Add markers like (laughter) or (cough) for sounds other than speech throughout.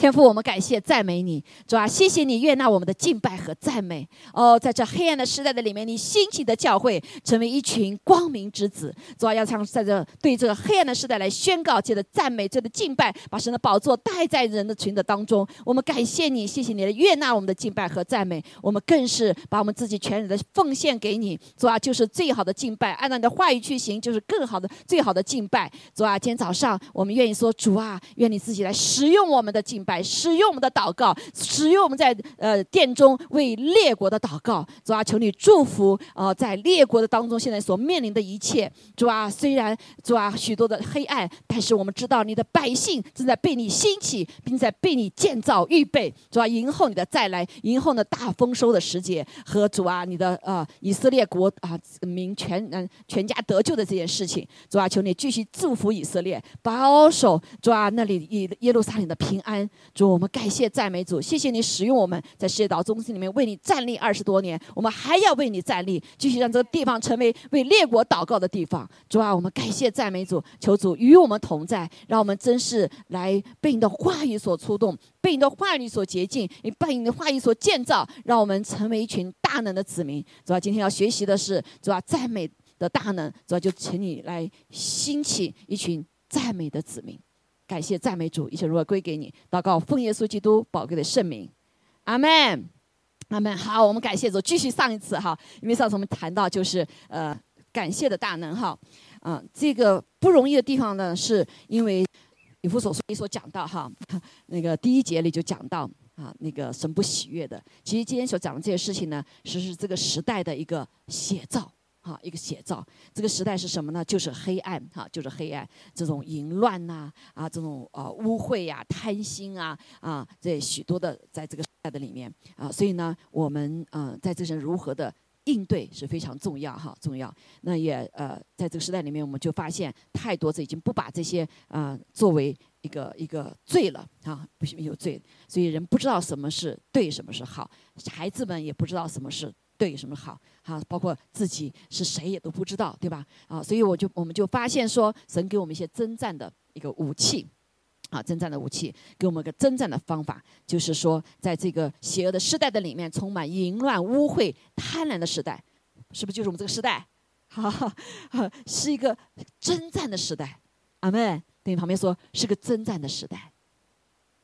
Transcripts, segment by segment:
天父，我们感谢赞美你，主啊，谢谢你悦纳我们的敬拜和赞美。哦，在这黑暗的时代的里面，你兴起的教会成为一群光明之子。主啊，要唱在这对这个黑暗的时代来宣告，借着赞美，借着敬拜，把神的宝座带在人的群的当中。我们感谢你，谢谢你的悦纳我们的敬拜和赞美。我们更是把我们自己全人的奉献给你。主啊，就是最好的敬拜，按照你的话语去行，就是更好的、最好的敬拜。主啊，今天早上我们愿意说，主啊，愿你自己来使用我们的敬拜。使用我们的祷告，使用我们在呃殿中为列国的祷告，主啊，求你祝福啊，在列国的当中现在所面临的一切，主啊，虽然主啊许多的黑暗，但是我们知道你的百姓正在被你兴起，并在被你建造预备，主啊，迎候你的再来，迎候那大丰收的时节。和主啊你的呃以色列国啊民全嗯全家得救的这件事情，主啊，求你继续祝福以色列，保守主啊那里耶耶路撒冷的平安。主，我们感谢赞美主，谢谢你使用我们在世界岛中心里面为你站立二十多年，我们还要为你站立，继续让这个地方成为为列国祷告的地方。主啊，我们感谢赞美主，求主与我们同在，让我们真是来被你的话语所触动，被你的话语所洁净，也被你的话语所建造，让我们成为一群大能的子民。主啊，今天要学习的是主啊赞美的大能，主啊就请你来兴起一群赞美的子民。感谢赞美主，一切荣耀归给你。祷告，奉耶稣基督宝贵的圣名，阿门，阿门。好，我们感谢主，继续上一次哈，因为上次我们谈到就是呃感谢的大能哈，啊，这个不容易的地方呢，是因为以弗所书里所讲到哈，(laughs) 那个第一节里就讲到啊，那个神不喜悦的。其实今天所讲的这些事情呢，是是这个时代的一个写照。哈，一个写照，这个时代是什么呢？就是黑暗，哈，就是黑暗，这种淫乱呐，啊，这种呃污秽呀、贪心啊，啊，这许多的在这个时代的里面啊，所以呢，我们呃在这些如何的应对是非常重要哈，重要。那也呃在这个时代里面，我们就发现太多这已经不把这些啊作为一个一个罪了啊，不是有罪，所以人不知道什么是对，什么是好，孩子们也不知道什么是。对什么好，哈，包括自己是谁也都不知道，对吧？啊，所以我就我们就发现说，神给我们一些征战的一个武器，啊，征战的武器，给我们一个征战的方法，就是说，在这个邪恶的时代的里面，充满淫乱、污秽、贪婪的时代，是不是就是我们这个时代？(laughs) 哈哈，是一个征战的时代。阿门。对你旁边说，是个征战的时代，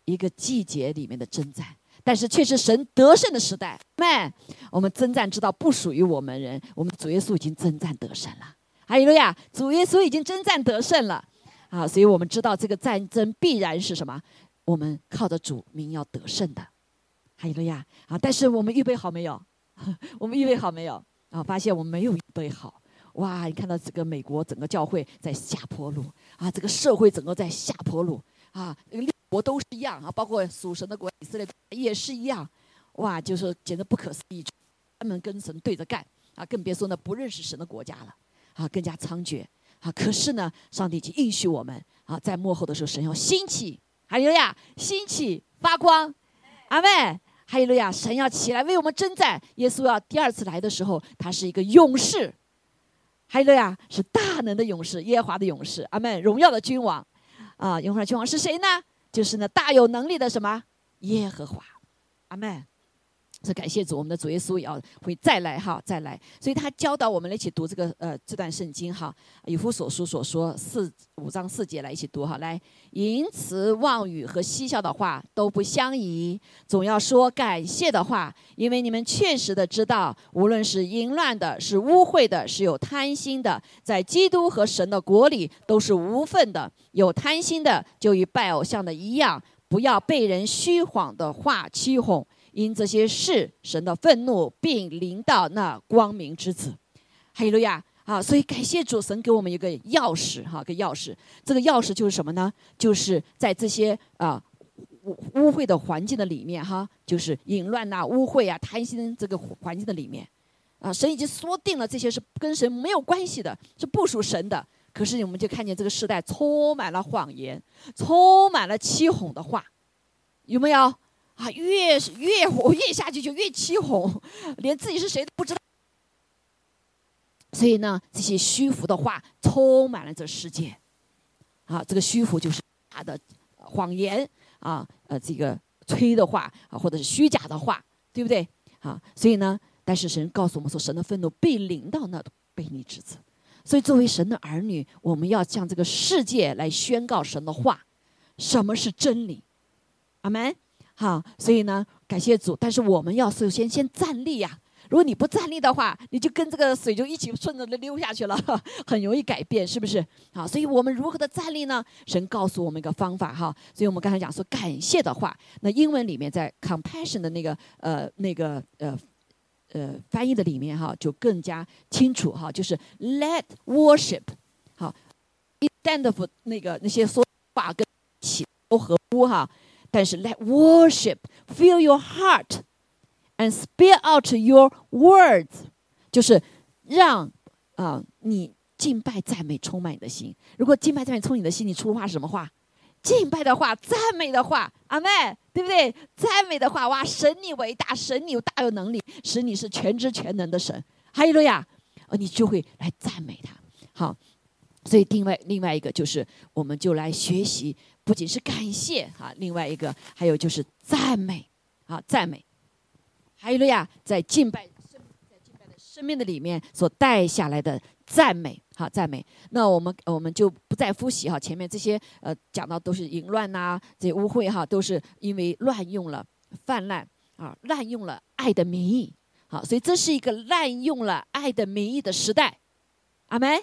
一个季节里面的征战。但是却是神得胜的时代，们，我们征战知道不属于我们人，我们主耶稣已经征战得胜了。还有了呀，主耶稣已经征战得胜了，啊，所以我们知道这个战争必然是什么？我们靠着主名要得胜的。还有了呀，啊，但是我们预备好没有？(laughs) 我们预备好没有？啊，发现我们没有预备好。哇，你看到这个美国整个教会在下坡路啊，这个社会整个在下坡路啊。国都是一样啊，包括属神的国以色列也是一样，哇，就是简直不可思议，他们跟神对着干啊，更别说那不认识神的国家了啊，更加猖獗。啊。可是呢，上帝已经应许我们啊，在幕后的时候，神要兴起，哈利路亚，兴起发光，阿妹，哈利路亚，神要起来为我们征战。耶稣要第二次来的时候，他是一个勇士，哈利路亚，是大能的勇士，耶和华的勇士，阿门，荣耀的君王。啊，荣耀的君王是谁呢？就是那，大有能力的什么耶和华，阿门。是感谢主，我们的主耶稣也要会再来哈，再来。所以他教导我们一起读这个呃这段圣经哈，以弗所书所说四五章四节来一起读哈。来，淫词妄语和嬉笑的话都不相宜，总要说感谢的话，因为你们确实的知道，无论是淫乱的，是污秽的，是有贪心的，在基督和神的国里都是无份的。有贪心的，就与拜偶像的一样，不要被人虚谎的话欺哄。因这些事，神的愤怒并临到那光明之子，哈利路亚啊！所以感谢主神给我们一个钥匙哈，个钥匙。这个钥匙就是什么呢？就是在这些啊污污秽的环境的里面哈，就是淫乱呐、污秽啊、贪心这个环境的里面啊，神已经说定了这些是跟神没有关系的，是不属神的。可是我们就看见这个时代充满了谎言，充满了欺哄的话，有没有？啊，越是越活 (laughs) 越下去就越起哄，连自己是谁都不知道。所以呢，这些虚浮的话充满了这世界。啊，这个虚浮就是大的谎言。啊呃这个吹的话啊，或者是虚假的话，对不对？啊，所以呢，但是神告诉我们说，神的愤怒被领到那悖逆之子。所以作为神的儿女，我们要向这个世界来宣告神的话，什么是真理？阿门。好，所以呢，感谢主。但是我们要首先先站立呀。如果你不站立的话，你就跟这个水就一起顺着的溜下去了，(laughs) 很容易改变，是不是？好，所以我们如何的站立呢？神告诉我们一个方法哈。所以我们刚才讲说感谢的话，那英文里面在 compassion 的那个呃那个呃呃翻译的里面哈，就更加清楚哈，就是 let worship 好，stand for 那个那些说话跟起都合乎哈，但是 let worship fill your heart。And spill out your words，就是让啊你敬拜赞美充满你的心。如果敬拜赞美充满你的心，你出话什么话？敬拜的话，赞美的话，阿妹，对不对？赞美的话，哇，神你伟大，神你有大有能力，使你是全知全能的神。哈利路亚，呃，你就会来赞美他。好，所以另外另外一个就是，我们就来学习，不仅是感谢哈，另外一个还有就是赞美，啊，赞美。还有路亚，在敬拜生，在敬拜的生命的里面所带下来的赞美，好赞美。那我们我们就不再复习哈，前面这些呃讲到都是淫乱呐，这些污秽哈，都是因为乱用了泛滥啊，滥用了爱的名义，好，所以这是一个滥用了爱的名义的时代，阿门，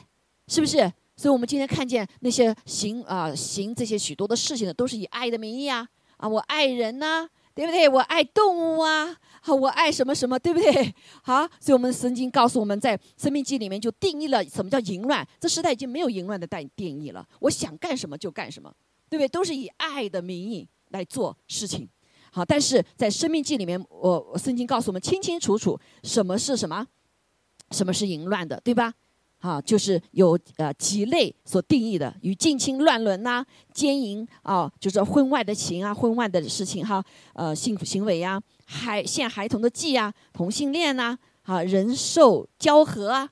是不是？所以我们今天看见那些行啊行这些许多的事情的，都是以爱的名义啊啊，我爱人呐。对不对？我爱动物啊，好，我爱什么什么，对不对？(laughs) 好，所以我们圣经告诉我们在《生命记》里面就定义了什么叫淫乱。这时代已经没有淫乱的代定义了，我想干什么就干什么，对不对？都是以爱的名义来做事情。好，但是在《生命记》里面，我圣经告诉我们清清楚楚什么是什么，什么是淫乱的，对吧？啊，就是有呃几类所定义的，与近亲乱伦呐、奸淫啊，就是婚外的情啊、婚外的事情哈，呃，性行为呀、孩陷孩童的妓啊、同性恋呐，啊，人兽交合啊，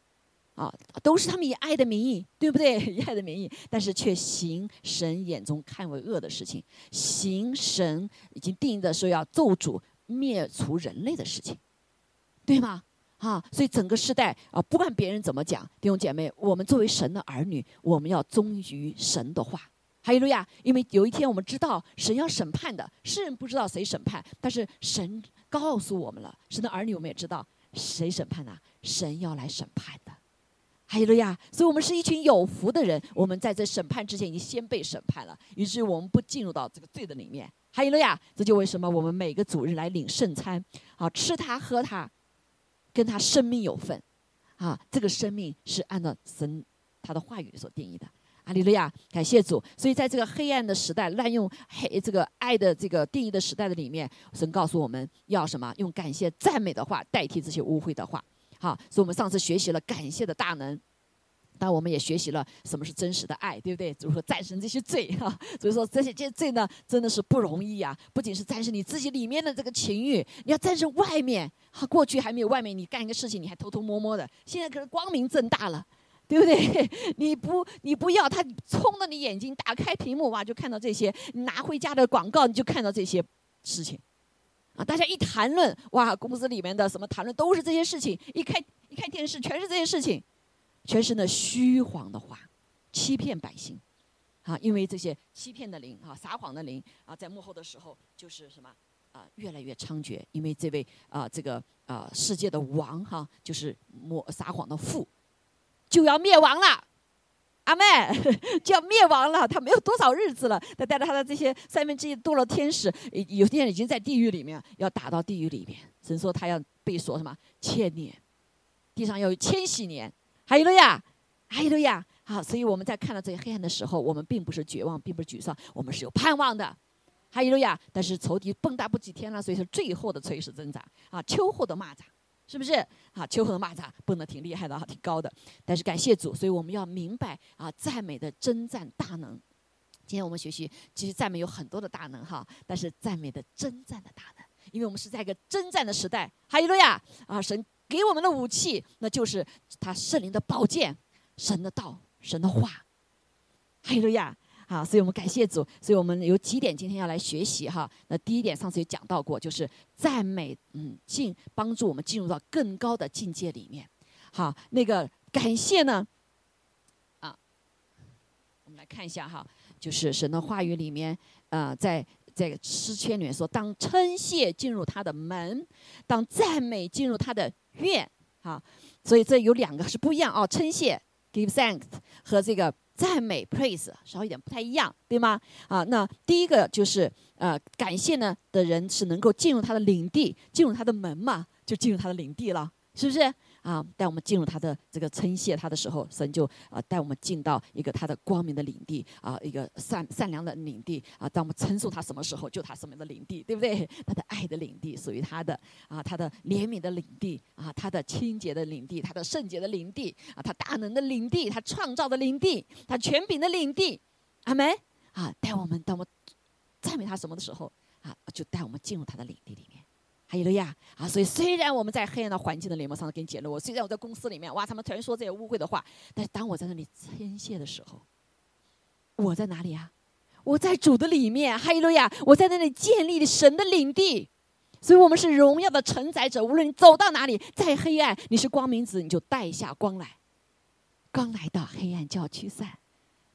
啊，都是他们以爱的名义，对不对？(laughs) 以爱的名义，但是却行神眼中看为恶的事情，行神已经定义的说要咒诅灭除人类的事情，对吗？啊，所以整个时代啊，不管别人怎么讲，弟兄姐妹，我们作为神的儿女，我们要忠于神的话。哈利路亚！因为有一天我们知道神要审判的，世人不知道谁审判，但是神告诉我们了，神的儿女我们也知道谁审判呢？神要来审判的。哈利路亚！所以我们是一群有福的人，我们在这审判之前已经先被审判了，于是我们不进入到这个罪的里面。哈利路亚！这就为什么我们每个主日来领圣餐，啊，吃它喝它。跟他生命有份，啊，这个生命是按照神他的话语所定义的。阿利路亚，感谢主。所以在这个黑暗的时代，滥用黑这个爱的这个定义的时代的里面，神告诉我们要什么？用感谢赞美的话代替这些污秽的话。好，所以我们上次学习了感谢的大能。但我们也学习了什么是真实的爱，对不对？如何战胜这些罪哈？所以说这些这些罪呢，真的是不容易呀。不仅是战胜你自己里面的这个情欲，你要战胜外面。哈，过去还没有外面，你干一个事情你还偷偷摸摸的，现在可是光明正大了，对不对？你不你不要他冲着你眼睛，打开屏幕哇，就看到这些；拿回家的广告，你就看到这些事情。啊，大家一谈论哇，公司里面的什么谈论都是这些事情，一开一开电视全是这些事情。全是那虚谎的话，欺骗百姓，啊，因为这些欺骗的灵啊，撒谎的灵啊，在幕后的时候就是什么啊，越来越猖獗，因为这位啊，这个啊，世界的王哈，就是抹撒谎的父，就要灭亡了，阿妹 (laughs) 就要灭亡了，他没有多少日子了，他带着他的这些三分之一堕落天使，有些人已经在地狱里面，要打到地狱里面，神说他要被说什么千年，地上要有千禧年。哈利路亚，哈利路亚。好，所以我们在看到这些黑暗的时候，我们并不是绝望，并不是沮丧，我们是有盼望的。哈利路亚。但是仇敌蹦跶不几天了，所以说最后的垂死挣扎啊，秋后的蚂蚱，是不是？啊，秋后的蚂蚱蹦得挺厉害的，挺高的。但是感谢主，所以我们要明白啊，赞美的征战大能。今天我们学习，其实赞美有很多的大能哈，但是赞美的征战的大能，因为我们是在一个征战的时代。哈利路亚啊，神。给我们的武器，那就是他圣灵的宝剑，神的道，神的话。哈利路亚好，所以我们感谢主。所以我们有几点今天要来学习哈。那第一点上次也讲到过，就是赞美，嗯，进帮助我们进入到更高的境界里面。好，那个感谢呢，啊，我们来看一下哈，就是神的话语里面，呃，在在诗篇里面说，当称谢进入他的门，当赞美进入他的愿，好，所以这有两个是不一样哦，称谢 give thanks 和这个。赞美 praise 稍一点不太一样，对吗？啊，那第一个就是呃，感谢呢的人是能够进入他的领地，进入他的门嘛，就进入他的领地了，是不是？啊，带我们进入他的这个称谢他的时候，神就啊带我们进到一个他的光明的领地啊，一个善善良的领地啊。当我们称颂他什么时候，就他什么样的领地，对不对？他的爱的领地属于他的啊，他的怜悯的领地啊，他的清洁的领地，他的圣洁的领地啊，他大能的领地，他创造的领地，他权柄的领地，阿门啊！带我们当我们赞美他什么的时候啊，就带我们进入他的领地里面。还有了呀，啊，所以虽然我们在黑暗的环境的联盟上给你解了我，虽然我在公司里面，哇，他们全说这些污秽的话，但是当我在那里称谢的时候，我在哪里啊？我在主的里面，哈利路亚！我在那里建立神的领地，所以我们是荣耀的承载者。无论你走到哪里，在黑暗，你是光明子，你就带下光来。刚来到黑暗就要驱散，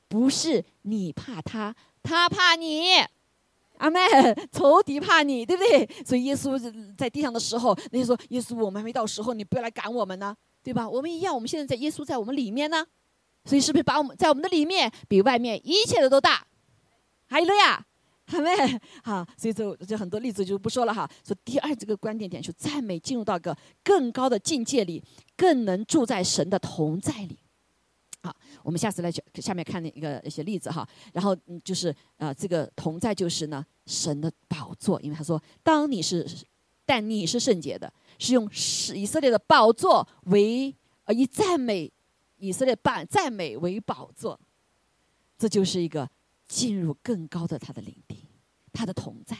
不是你怕他，他怕你。阿妹，仇敌怕你，对不对？所以耶稣在地上的时候，那些说耶稣，我们还没到时候，你不要来赶我们呢，对吧？我们一样，我们现在在耶稣在我们里面呢，所以是不是把我们在我们的里面比外面一切的都大？还有了呀，阿妹，好，所以这这很多例子就不说了哈。说第二这个观点点，就赞美进入到个更高的境界里，更能住在神的同在里。好，我们下次来讲下面看那一个一些例子哈。然后嗯，就是呃，这个同在就是呢，神的宝座，因为他说，当你是，但你是圣洁的，是用是以色列的宝座为呃以赞美以色列赞赞美为宝座，这就是一个进入更高的他的领地，他的同在，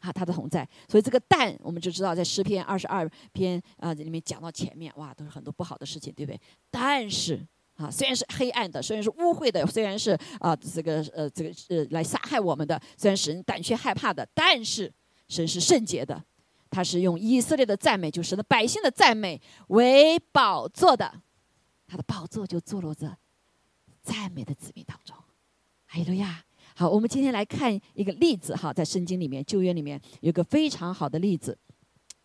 啊，他的同在。所以这个但我们就知道，在诗篇二十二篇啊里面讲到前面，哇，都是很多不好的事情，对不对？但是。啊，虽然是黑暗的，虽然是污秽的，虽然是啊这个呃这个呃来杀害我们的，虽然使人胆怯害怕的，但是神是圣洁的，他是用以色列的赞美，就是的百姓的赞美为宝座的，他的宝座就坐落在赞美的子民当中。哈利路亚！好，我们今天来看一个例子哈，在圣经里面旧约里面有个非常好的例子，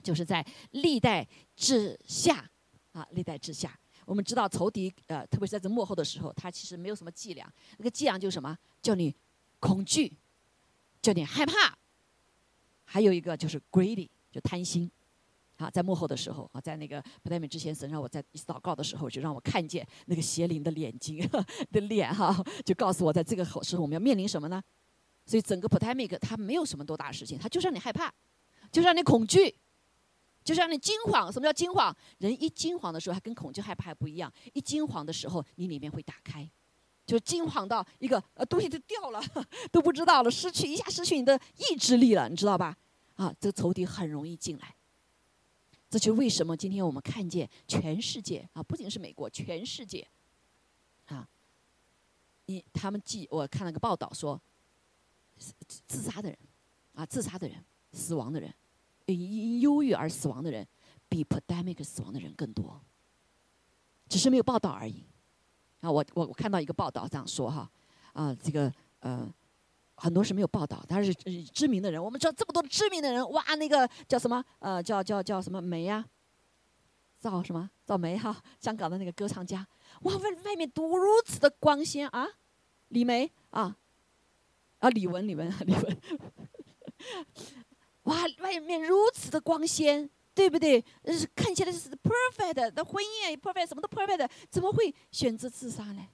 就是在历代之下啊，历代之下。我们知道仇敌，呃，特别是在这幕后的时候，他其实没有什么伎俩。那个伎俩就是什么？叫你恐惧，叫你害怕。还有一个就是 greedy，就贪心。好，在幕后的时候，啊，在那个不代米之前，神让我在一次祷告的时候，就让我看见那个邪灵的眼睛 (laughs) 的脸，哈，就告诉我，在这个时候我们要面临什么呢？所以整个 p o t a m i c 它没有什么多大的事情，它就是让你害怕，就是让你恐惧。就像你惊慌，什么叫惊慌？人一惊慌的时候，还跟恐惧害怕还不一样。一惊慌的时候，你里面会打开，就惊慌到一个呃东西就掉了，(laughs) 都不知道了，失去一下失去你的意志力了，你知道吧？啊，这个仇敌很容易进来。这就为什么今天我们看见全世界啊，不仅是美国，全世界啊，你他们记我看了个报道说，自杀的人啊，自杀的人，死亡的人。因忧郁而死亡的人，比 pandemic 死亡的人更多，只是没有报道而已。啊，我我我看到一个报道这样说哈，啊，这个呃，很多是没有报道，但是知名的人，我们知道这么多知名的人，哇，那个叫什么？呃，叫叫叫什么梅呀，赵什么？赵梅哈，香港的那个歌唱家，哇，外外面多如此的光鲜啊，李梅啊，啊李玟李玟李玟。哇，外面如此的光鲜，对不对？是看起来是 perfect 的婚姻也 perfect，什么都 perfect，怎么会选择自杀呢？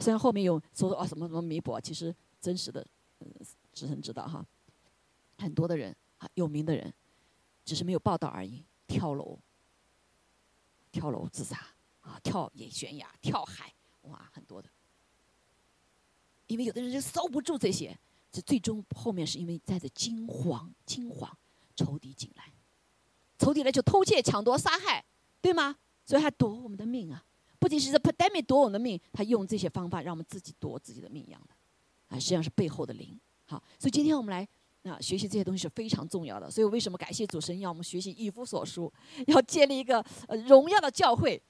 虽然后面有说啊什么什么弥补，其实真实的，嗯，只能知道哈。很多的人啊，有名的人，只是没有报道而已。跳楼，跳楼自杀啊，跳也悬崖，跳海，哇，很多的。因为有的人就受不住这些。这最终后面是因为在这惊慌，惊慌，仇敌进来，仇敌来就偷窃、抢夺、杀害，对吗？所以他夺我们的命啊，不仅是这 pandemic 夺我们的命，他用这些方法让我们自己夺自己的命一样的，啊，实际上是背后的灵。好，所以今天我们来啊学习这些东西是非常重要的。所以为什么感谢主神要我们学习以夫所书，(laughs) 要建立一个呃荣耀的教会，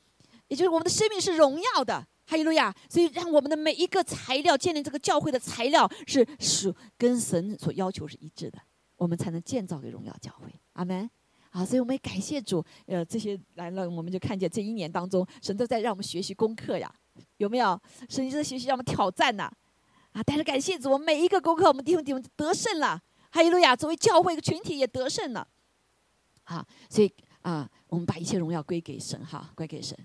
也就是我们的生命是荣耀的。哈利路亚！所以让我们的每一个材料建立这个教会的材料是属跟神所要求是一致的，我们才能建造给荣耀教会。阿门。好，所以我们也感谢主。呃，这些来了，我们就看见这一年当中，神都在让我们学习功课呀，有没有？神在学习让我们挑战呐。啊，但是感谢主，我们每一个功课，我们弟兄弟兄得胜了。哈利路亚！作为教会一个群体也得胜了。好，所以啊，我们把一切荣耀归给神，哈，归给神。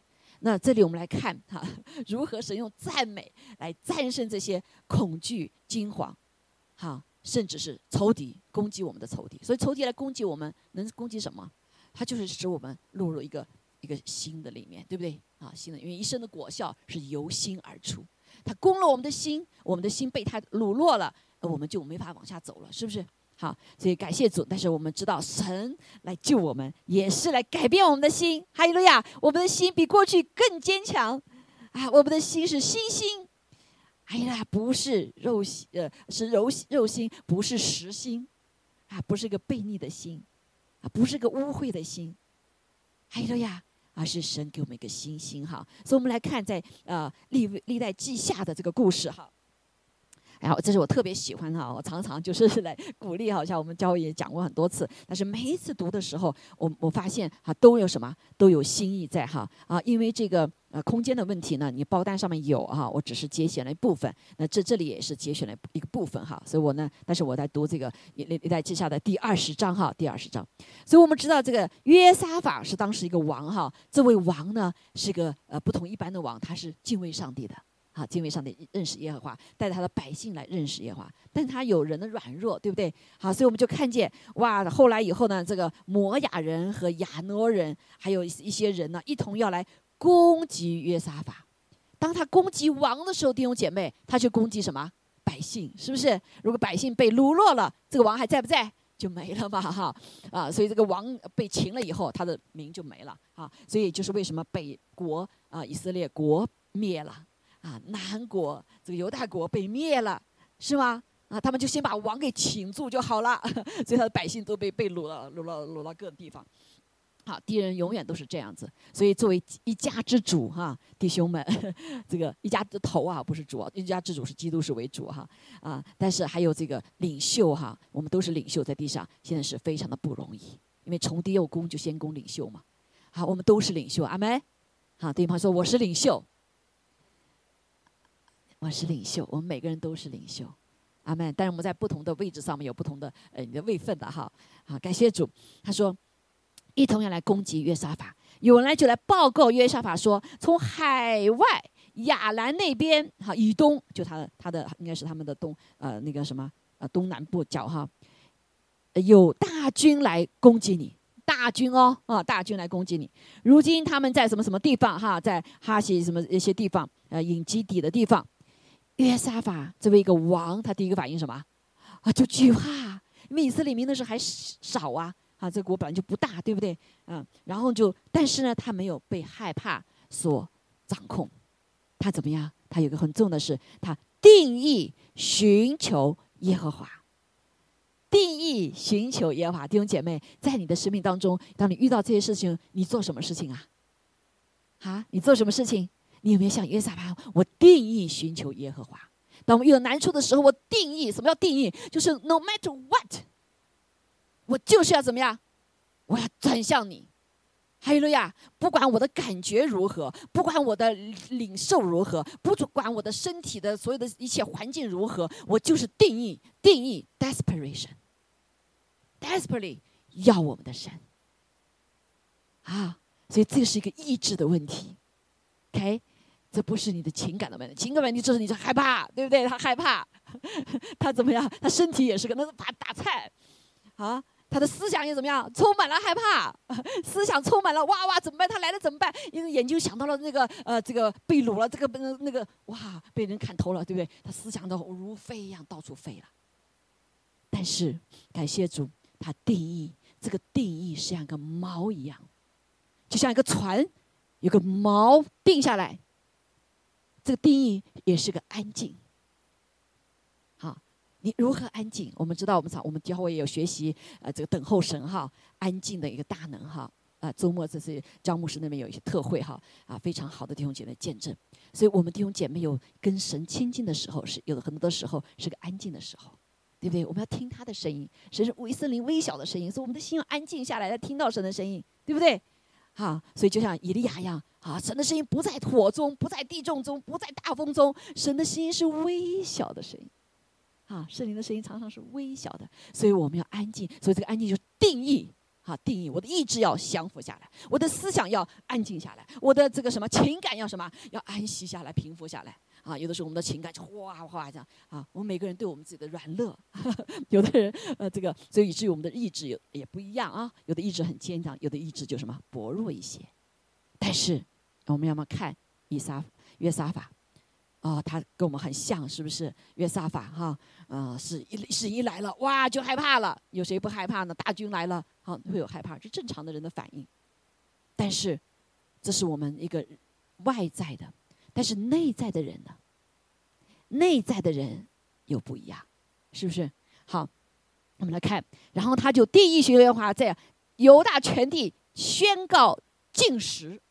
那这里我们来看哈，如何神用赞美来战胜这些恐惧、惊惶，哈，甚至是仇敌攻击我们的仇敌。所以仇敌来攻击我们，能攻击什么？他就是使我们落入一个一个新的里面，对不对？啊，新的，因为一生的果效是由心而出。他攻了我们的心，我们的心被他掳落了，我们就没法往下走了，是不是？好，所以感谢主。但是我们知道，神来救我们，也是来改变我们的心。哈利路亚！我们的心比过去更坚强啊！我们的心是心心，哎呀，不是肉心，呃，是柔肉心，不是实心啊，不是个悖逆的心啊，不是个污秽的心。哈利路亚！而是神给我们一个新心哈。所以我们来看在呃历历代记下的这个故事哈。然后这是我特别喜欢哈，我常常就是 (laughs) 来鼓励，好像我们教会也讲过很多次。但是每一次读的时候，我我发现哈都有什么都有新意在哈啊，因为这个呃空间的问题呢，你包单上面有哈，我只是节选了一部分。那这这里也是节选了一个部分哈，所以我呢，但是我在读这个历历代记下的第二十章哈，第二十章。所以我们知道这个约沙法是当时一个王哈，这位王呢是个呃不同一般的王，他是敬畏上帝的。啊，敬畏上帝，认识耶和华，带着他的百姓来认识耶和华。但他有人的软弱，对不对？好，所以我们就看见，哇，后来以后呢，这个摩亚人和亚诺人，还有一些人呢，一同要来攻击约沙法。当他攻击王的时候，弟兄姐妹，他就攻击什么？百姓，是不是？如果百姓被掳落了，这个王还在不在？就没了嘛，哈啊！所以这个王被擒了以后，他的名就没了啊。所以就是为什么北国啊，以色列国灭了。啊，南国这个犹大国被灭了，是吗？啊，他们就先把王给擒住就好了，(laughs) 所以他的百姓都被被掳了，掳了掳到各地方。好，敌人永远都是这样子。所以作为一家之主哈，弟兄们，(laughs) 这个一家之头啊，不是主，一家之主是基督是为主哈啊。但是还有这个领袖哈，我们都是领袖在地上，现在是非常的不容易，因为从低又攻就先攻领袖嘛。好，我们都是领袖，阿门。好，对方说我是领袖。我是领袖，我们每个人都是领袖，阿门。但是我们在不同的位置上面有不同的呃你的位分的哈。好，感谢主。他说，一同要来攻击约沙法，有人来就来报告约沙法说，从海外亚兰那边哈以东，就他的他的应该是他们的东呃那个什么呃东南部角哈，有大军来攻击你，大军哦啊大军来攻击你。如今他们在什么什么地方哈，在哈西什么一些地方呃引基底的地方。约沙法作为一个王，他第一个反应什么？啊，就惧怕，因为以色列民那时候还少啊，啊，这国本来就不大，对不对？嗯，然后就，但是呢，他没有被害怕所掌控，他怎么样？他有个很重的是，他定义寻求耶和华，定义寻求耶和华。弟兄姐妹，在你的生命当中，当你遇到这些事情，你做什么事情啊？啊，你做什么事情？你有没有像约撒巴？我定义寻求耶和华。当我们遇到难处的时候，我定义什么叫定义？就是 no matter what，我就是要怎么样？我要转向你，哈利路亚！不管我的感觉如何，不管我的领受如何，不管我的身体的所有的一切环境如何，我就是定义定义 desperation，desperately 要我们的神啊！所以这是一个意志的问题，OK？这不是你的情感的问题，情感问题就是你是害怕，对不对？他害怕，(laughs) 他怎么样？他身体也是个，那是打打菜，啊，他的思想也怎么样？充满了害怕，(laughs) 思想充满了哇哇，怎么办？他来了怎么办？因为眼睛想到了那个呃，这个被掳了，这个那那个哇，被人砍头了，对不对？他思想都如飞一样到处飞了。但是感谢主，他定义这个定义是像个猫一样，就像一个船。有个锚定下来，这个定义也是个安静。好，你如何安静？我们知道，我们早我们教会也有学习，呃，这个等候神哈，安静的一个大能哈。啊，周末这是张牧师那边有一些特会哈，啊，非常好的弟兄姐妹见证。所以我们弟兄姐妹有跟神亲近的时候，是有的很多的时候是个安静的时候，对不对？我们要听他的声音，神是微森林微小的声音，所以我们的心要安静下来，来听到神的声音，对不对？啊，所以就像以利亚一样，啊，神的声音不在火中，不在地震中，不在大风中，神的声音是微小的声音，啊，圣灵的声音常常是微小的，所以我们要安静。所以这个安静就定义。啊，定义我的意志要降服下来，我的思想要安静下来，我的这个什么情感要什么要安息下来，平复下来。啊，有的时候我们的情感就哗哗这样啊。我们每个人对我们自己的软弱，(laughs) 有的人呃这个，所以以至于我们的意志也也不一样啊。有的意志很坚强，有的意志就什么薄弱一些。但是我们要么看以撒约沙法。啊，他跟我们很像，是不是？约沙法哈，呃，是一是一来了，哇，就害怕了。有谁不害怕呢？大军来了，好，会有害怕，是正常的人的反应。但是，这是我们一个外在的，但是内在的人呢？内在的人又不一样，是不是？好，我们来看，然后他就第一学的话，在犹大全地宣告禁食。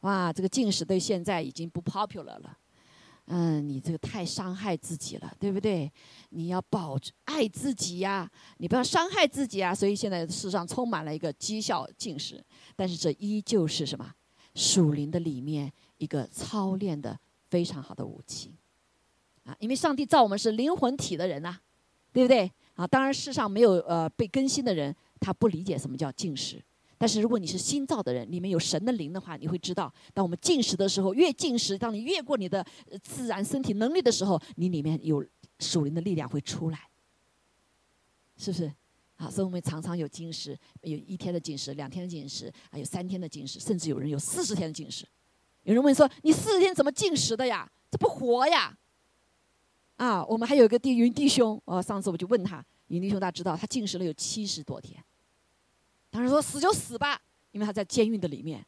哇，这个禁食对现在已经不 popular 了。嗯，你这个太伤害自己了，对不对？你要保爱自己呀，你不要伤害自己啊。所以现在世上充满了一个讥笑进食，但是这依旧是什么？属灵的里面一个操练的非常好的武器啊！因为上帝造我们是灵魂体的人呐，对不对？啊，当然世上没有呃被更新的人，他不理解什么叫进食。但是如果你是新造的人，里面有神的灵的话，你会知道，当我们进食的时候，越进食，当你越过你的自然身体能力的时候，你里面有属灵的力量会出来，是不是？啊，所以我们常常有进食，有一天的进食，两天的进食，还有三天的进食，甚至有人有四十天的进食。有人问说：“你四十天怎么进食的呀？这不活呀？”啊，我们还有个弟云弟兄，哦，上次我就问他，云弟兄大家知道，他进食了有七十多天。当时说死就死吧，因为他在监狱的里面，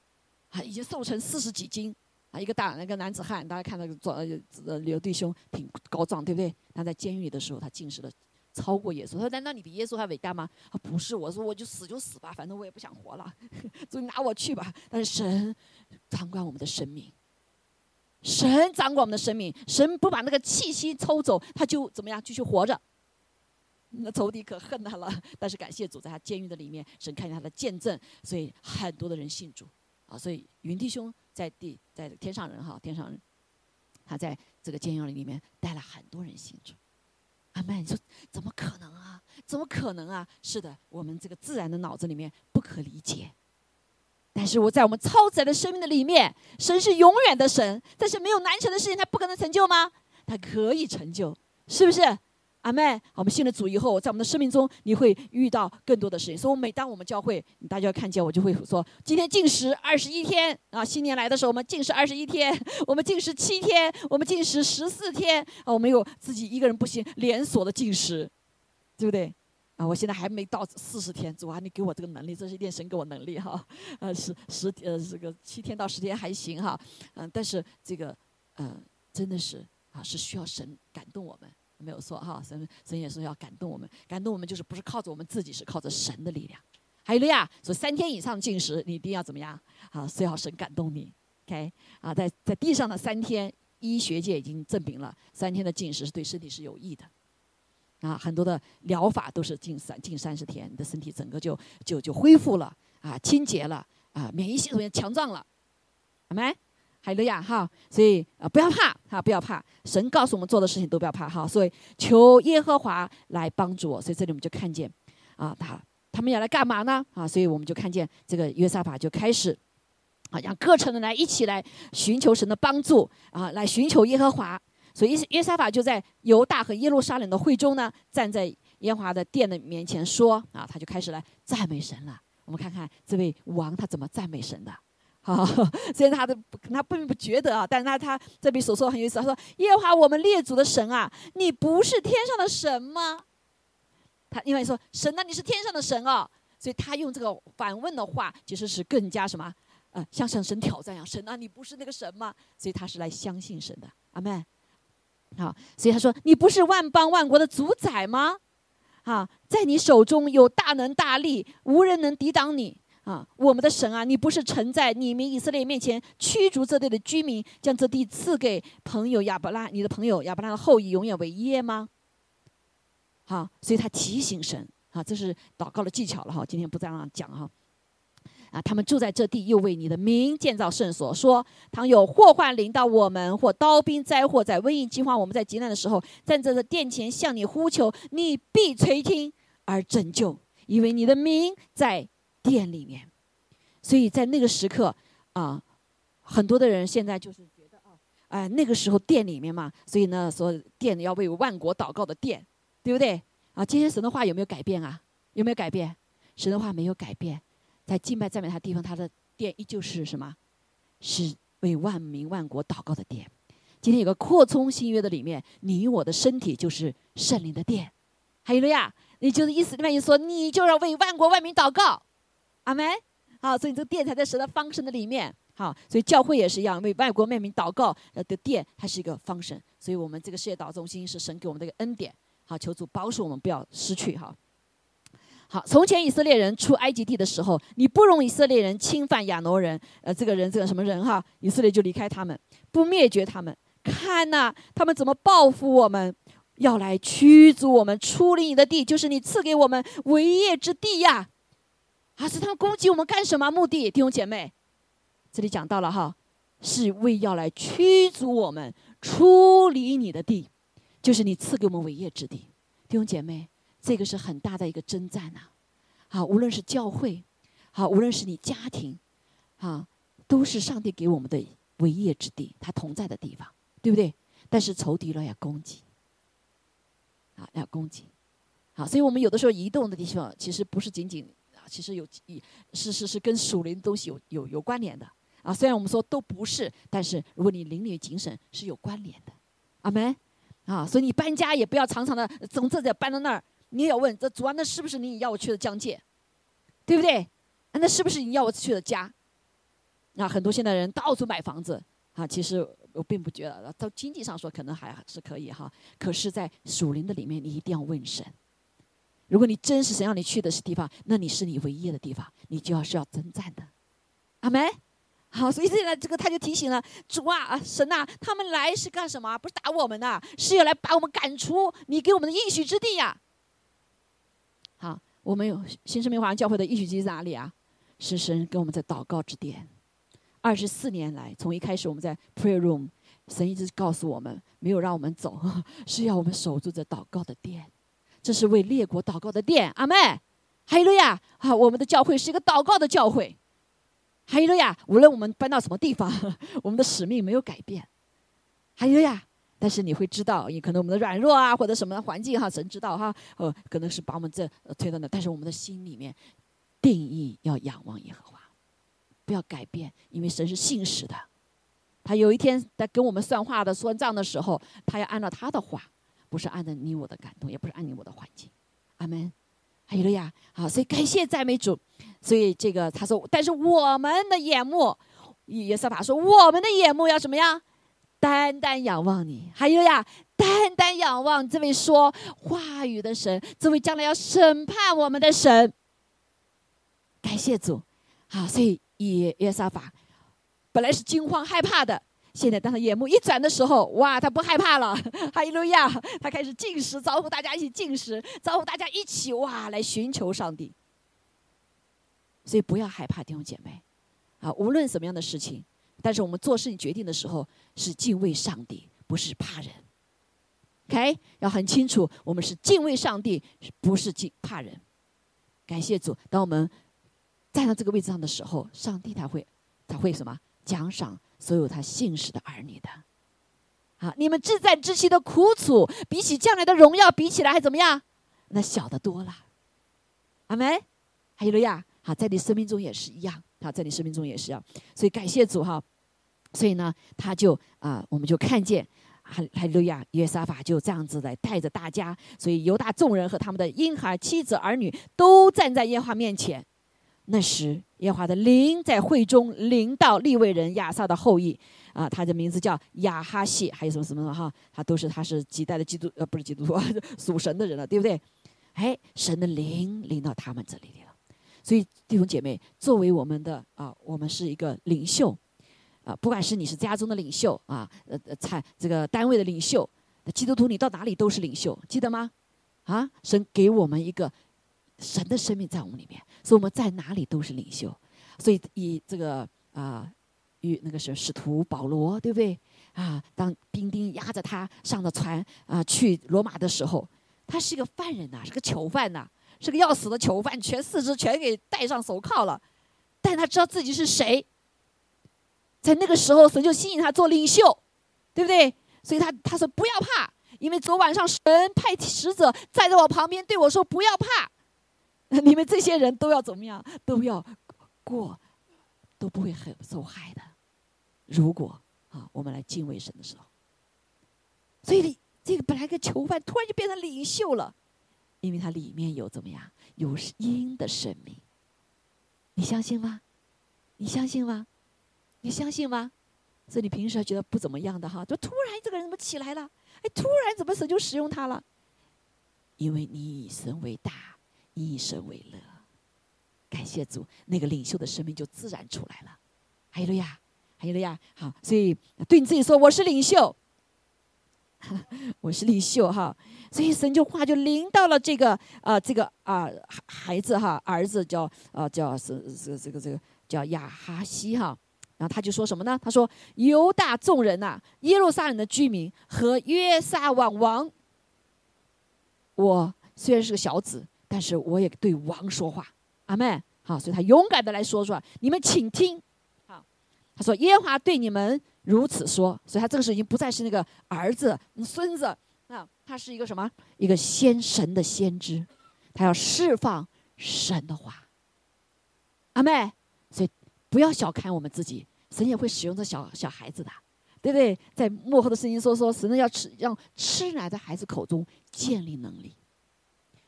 啊，已经瘦成四十几斤，啊，一个大那个男子汉，大家看那个壮呃刘弟兄挺高壮，对不对？他在监狱里的时候，他进食了超过耶稣。他说：“难道你比耶稣还伟大吗？”他不是，我说我就死就死吧，反正我也不想活了，(laughs) 就拿我去吧。但是神掌管我们的生命，神掌管我们的生命，神不把那个气息抽走，他就怎么样继续活着。那仇敌可恨他了，但是感谢主，在他监狱的里面，神看见他的见证，所以很多的人信主啊。所以云弟兄在地，在天上人哈，天上人，他在这个监狱里面带了很多人信主。阿曼，你说怎么可能啊？怎么可能啊？是的，我们这个自然的脑子里面不可理解，但是我在我们超自然的生命的里面，神是永远的神，但是没有难成的事情，他不可能成就吗？他可以成就，是不是？阿妹，我们信了主以后，在我们的生命中，你会遇到更多的事情。所以，每当我们教会，大家看见我，就会说：今天禁食二十一天啊！新年来的时候，我们禁食二十一天，我们禁食七天，我们禁食十四天啊！我们有自己一个人不行，连锁的禁食，对不对？啊，我现在还没到四十天，主啊，你给我这个能力，这是一神给我能力哈。呃，十十呃，这个七天到十天还行哈。嗯，但是这个嗯，真的是啊，是需要神感动我们。没有错哈，神神也说要感动我们，感动我们就是不是靠着我们自己，是靠着神的力量。还有了呀，说三天以上进食，你一定要怎么样？啊，是要神感动你。OK，啊，在在地上的三天，医学界已经证明了三天的进食是对身体是有益的。啊，很多的疗法都是进三进三十天，你的身体整个就就就恢复了啊，清洁了啊，免疫系统也强壮了，好没？海利亚哈，所以啊不要怕哈，不要怕，神告诉我们做的事情都不要怕哈，所以求耶和华来帮助我，所以这里我们就看见啊，他他们要来干嘛呢？啊，所以我们就看见这个约沙法就开始啊，让各城的来一起来寻求神的帮助啊，来寻求耶和华，所以约沙法就在犹大和耶路撒冷的会中呢，站在耶和华的殿的面前说啊，他就开始来赞美神了。我们看看这位王他怎么赞美神的。(laughs) 好，虽然他的他并不觉得啊，但是他他这里所说很有意思。他说：“耶和华我们列祖的神啊，你不是天上的神吗？”他因为说神呢，你是天上的神啊，所以他用这个反问的话，其实是更加什么？呃，向向神挑战呀，神啊，你不是那个神吗？所以他是来相信神的，阿门。好，所以他说，你不是万邦万国的主宰吗？啊，在你手中有大能大力，无人能抵挡你。啊，我们的神啊，你不是曾在你们以色列面前驱逐这地的居民，将这地赐给朋友亚伯拉，你的朋友亚伯拉的后裔永远为业吗？好，所以他提醒神，啊，这是祷告的技巧了哈。今天不再让讲哈。啊，他们住在这地，又为你的名建造圣所，说：倘有祸患临到我们，或刀兵灾祸，在瘟疫饥荒，我们在极难的时候，站在这殿前向你呼求，你必垂听而拯救，因为你的名在。店里面，所以在那个时刻啊，很多的人现在就是觉得啊，哎，那个时候店里面嘛，所以呢，说店要为万国祷告的店，对不对？啊，今天神的话有没有改变啊？有没有改变？神的话没有改变，在敬拜赞美他地方，他的店依旧是什么？是为万民万国祷告的店。今天有个扩充新约的里面，你我的身体就是圣灵的殿。还有了呀，你就是意思里面一说，你就要为万国万民祷告。阿门，好，所以这个殿才在神的方神的里面，好，所以教会也是一样，为外国命名祷告的殿，它是一个方神，所以我们这个世界祷中心是神给我们的一个恩典，好，求主保守我们不要失去哈。好，从前以色列人出埃及地的时候，你不容以色列人侵犯亚挪人，呃，这个人这个什么人哈，以色列就离开他们，不灭绝他们，看呐，他们怎么报复我们，要来驱逐我们出离你的地，就是你赐给我们为业之地呀。啊，是他们攻击我们干什么？目的，弟兄姐妹，这里讲到了哈，是为要来驱逐我们出离你的地，就是你赐给我们伟业之地。弟兄姐妹，这个是很大的一个征战呐。好，无论是教会，好，无论是你家庭，啊，都是上帝给我们的伟业之地，他同在的地方，对不对？但是仇敌了要攻击，啊，要攻击，好，所以我们有的时候移动的地方，其实不是仅仅。其实有一是是是跟属灵东西有有有关联的啊，虽然我们说都不是，但是如果你灵里谨慎是有关联的，阿门啊，所以你搬家也不要常常的从这里搬到那儿，你也要问这主啊，那是不是你要我去的疆界，对不对？那是不是你要我去的家？啊，很多现代人到处买房子啊，其实我并不觉得，到经济上说可能还是可以哈，可是，在属灵的里面，你一定要问神。如果你真是想让你去的是地方，那你是你唯一的地方，你就要是要征战的，阿门。好，所以现在这个他就提醒了主啊，神呐，他们来是干什么？不是打我们的，是要来把我们赶出你给我们的应许之地呀。好，我们有新生命华人教会的应许之地在哪里啊？是神跟我们在祷告之殿。二十四年来，从一开始我们在 prayer room，神一直告诉我们，没有让我们走，(laughs) 是要我们守住这祷告的殿。这是为列国祷告的殿，阿妹，还有了呀！啊，我们的教会是一个祷告的教会，还有了呀！无论我们搬到什么地方，(laughs) 我们的使命没有改变，还有呀！但是你会知道，也可能我们的软弱啊，或者什么环境哈，神知道哈，呃，可能是把我们这推到那，但是我们的心里面定义要仰望耶和华，不要改变，因为神是信实的，他有一天在跟我们算话的算账的时候，他要按照他的话。不是按照你我的感动，也不是按你我的环境，阿门，还有呀，好，所以感谢赞美主。所以这个他说，但是我们的眼目，耶稣法说，我们的眼目要什么呀？单单仰望你，还有呀，单单仰望这位说话语的神，这位将来要审判我们的神。感谢主，好，所以以耶稣法本来是惊慌害怕的。现在当他眼目一转的时候，哇，他不害怕了，(laughs) 哈利路亚！他开始进食，招呼大家一起进食，招呼大家一起哇来寻求上帝。所以不要害怕弟兄姐妹，啊，无论什么样的事情，但是我们做事情决定的时候是敬畏上帝，不是怕人。OK，要很清楚，我们是敬畏上帝，不是敬怕人。感谢主，当我们站到这个位置上的时候，上帝他会他会什么奖赏？所有他信使的儿女的，啊，你们自在之期的苦楚，比起将来的荣耀比起来，还怎么样？那小的多了。阿门。还有了呀，好，在你生命中也是一样，好，在你生命中也是一样。所以感谢主哈。所以呢，他就啊，我们就看见，还还有呀，约沙法就这样子来带着大家，所以犹大众人和他们的婴孩、妻子、儿女都站在耶和华面前。那时耶和华的灵在会中临到利未人亚撒的后裔，啊，他的名字叫亚哈谢，还有什么什么哈，他都是他是几代的基督呃不是基督徒，(laughs) 属神的人了，对不对？哎，神的灵临到他们这里了。所以弟兄姐妹，作为我们的啊，我们是一个领袖，啊，不管是你是家中的领袖啊，呃呃，参这个单位的领袖，基督徒你到哪里都是领袖，记得吗？啊，神给我们一个神的生命在我们里面，所以我们在哪里都是领袖。所以以这个啊，与那个是使徒保罗，对不对？啊，当兵丁压着他上了船啊，去罗马的时候，他是一个犯人呐，是个囚犯呐。是个要死的囚犯，全四肢全给戴上手铐了，但他知道自己是谁。在那个时候，神就吸引他做领袖，对不对？所以他他说不要怕，因为昨晚上神派使者站在我旁边对我说不要怕，(laughs) 你们这些人都要怎么样？都要过，都不会很受害的。如果啊，我们来敬畏神的时候，所以这个本来个囚犯突然就变成领袖了。因为它里面有怎么样？有阴的生命，你相信吗？你相信吗？你相信吗？所以你平时还觉得不怎么样的哈，就突然这个人怎么起来了？哎，突然怎么神就使用他了？因为你以神为大，以神为乐。感谢主，那个领袖的生命就自然出来了。还有了呀，还有了呀。好，所以对你自己说，我是领袖。(laughs) 我是领袖哈，所以神就话就临到了这个啊，这个啊孩子哈，儿子叫啊叫是是这个这个叫亚哈西哈，然后他就说什么呢？他说犹大众人呐，耶路撒冷的居民和约撒王王，我虽然是个小子，但是我也对王说话，阿妹好，所以他勇敢的来说说，你们请听，好，他说耶和华对你们。如此说，所以他这个时候已经不再是那个儿子、孙子。啊，他是一个什么？一个先神的先知，他要释放神的话。阿妹，所以不要小看我们自己，神也会使用这小小孩子的，对不对？在幕后的声音说说，神要吃让吃奶的孩子口中建立能力，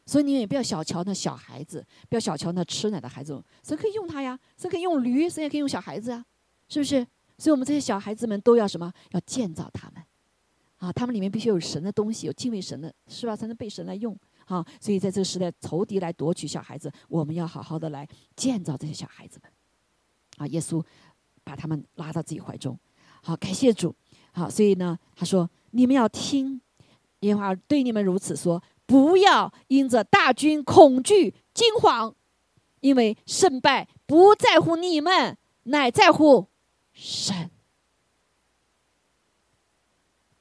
所以你也不要小瞧那小孩子，不要小瞧那吃奶的孩子，神可以用他呀，神可以用驴，神也可以用小孩子啊，是不是？所以，我们这些小孩子们都要什么？要建造他们，啊，他们里面必须有神的东西，有敬畏神的，是吧？才能被神来用，啊。所以，在这个时代，仇敌来夺取小孩子，我们要好好的来建造这些小孩子们，啊，耶稣把他们拉到自己怀中，好，感谢主，好，所以呢，他说：你们要听，耶和华对你们如此说，不要因着大军恐惧惊慌，因为胜败不在乎你们，乃在乎。神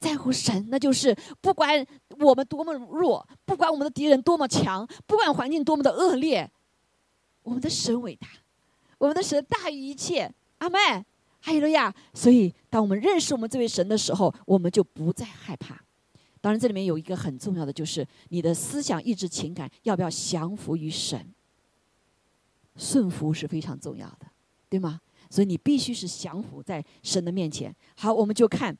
在乎神，那就是不管我们多么弱，不管我们的敌人多么强，不管环境多么的恶劣，我们的神伟大，我们的神大于一切。阿妹，哈利路亚！所以，当我们认识我们这位神的时候，我们就不再害怕。当然，这里面有一个很重要的，就是你的思想、意志、情感要不要降服于神？顺服是非常重要的，对吗？所以你必须是降服在神的面前。好，我们就看，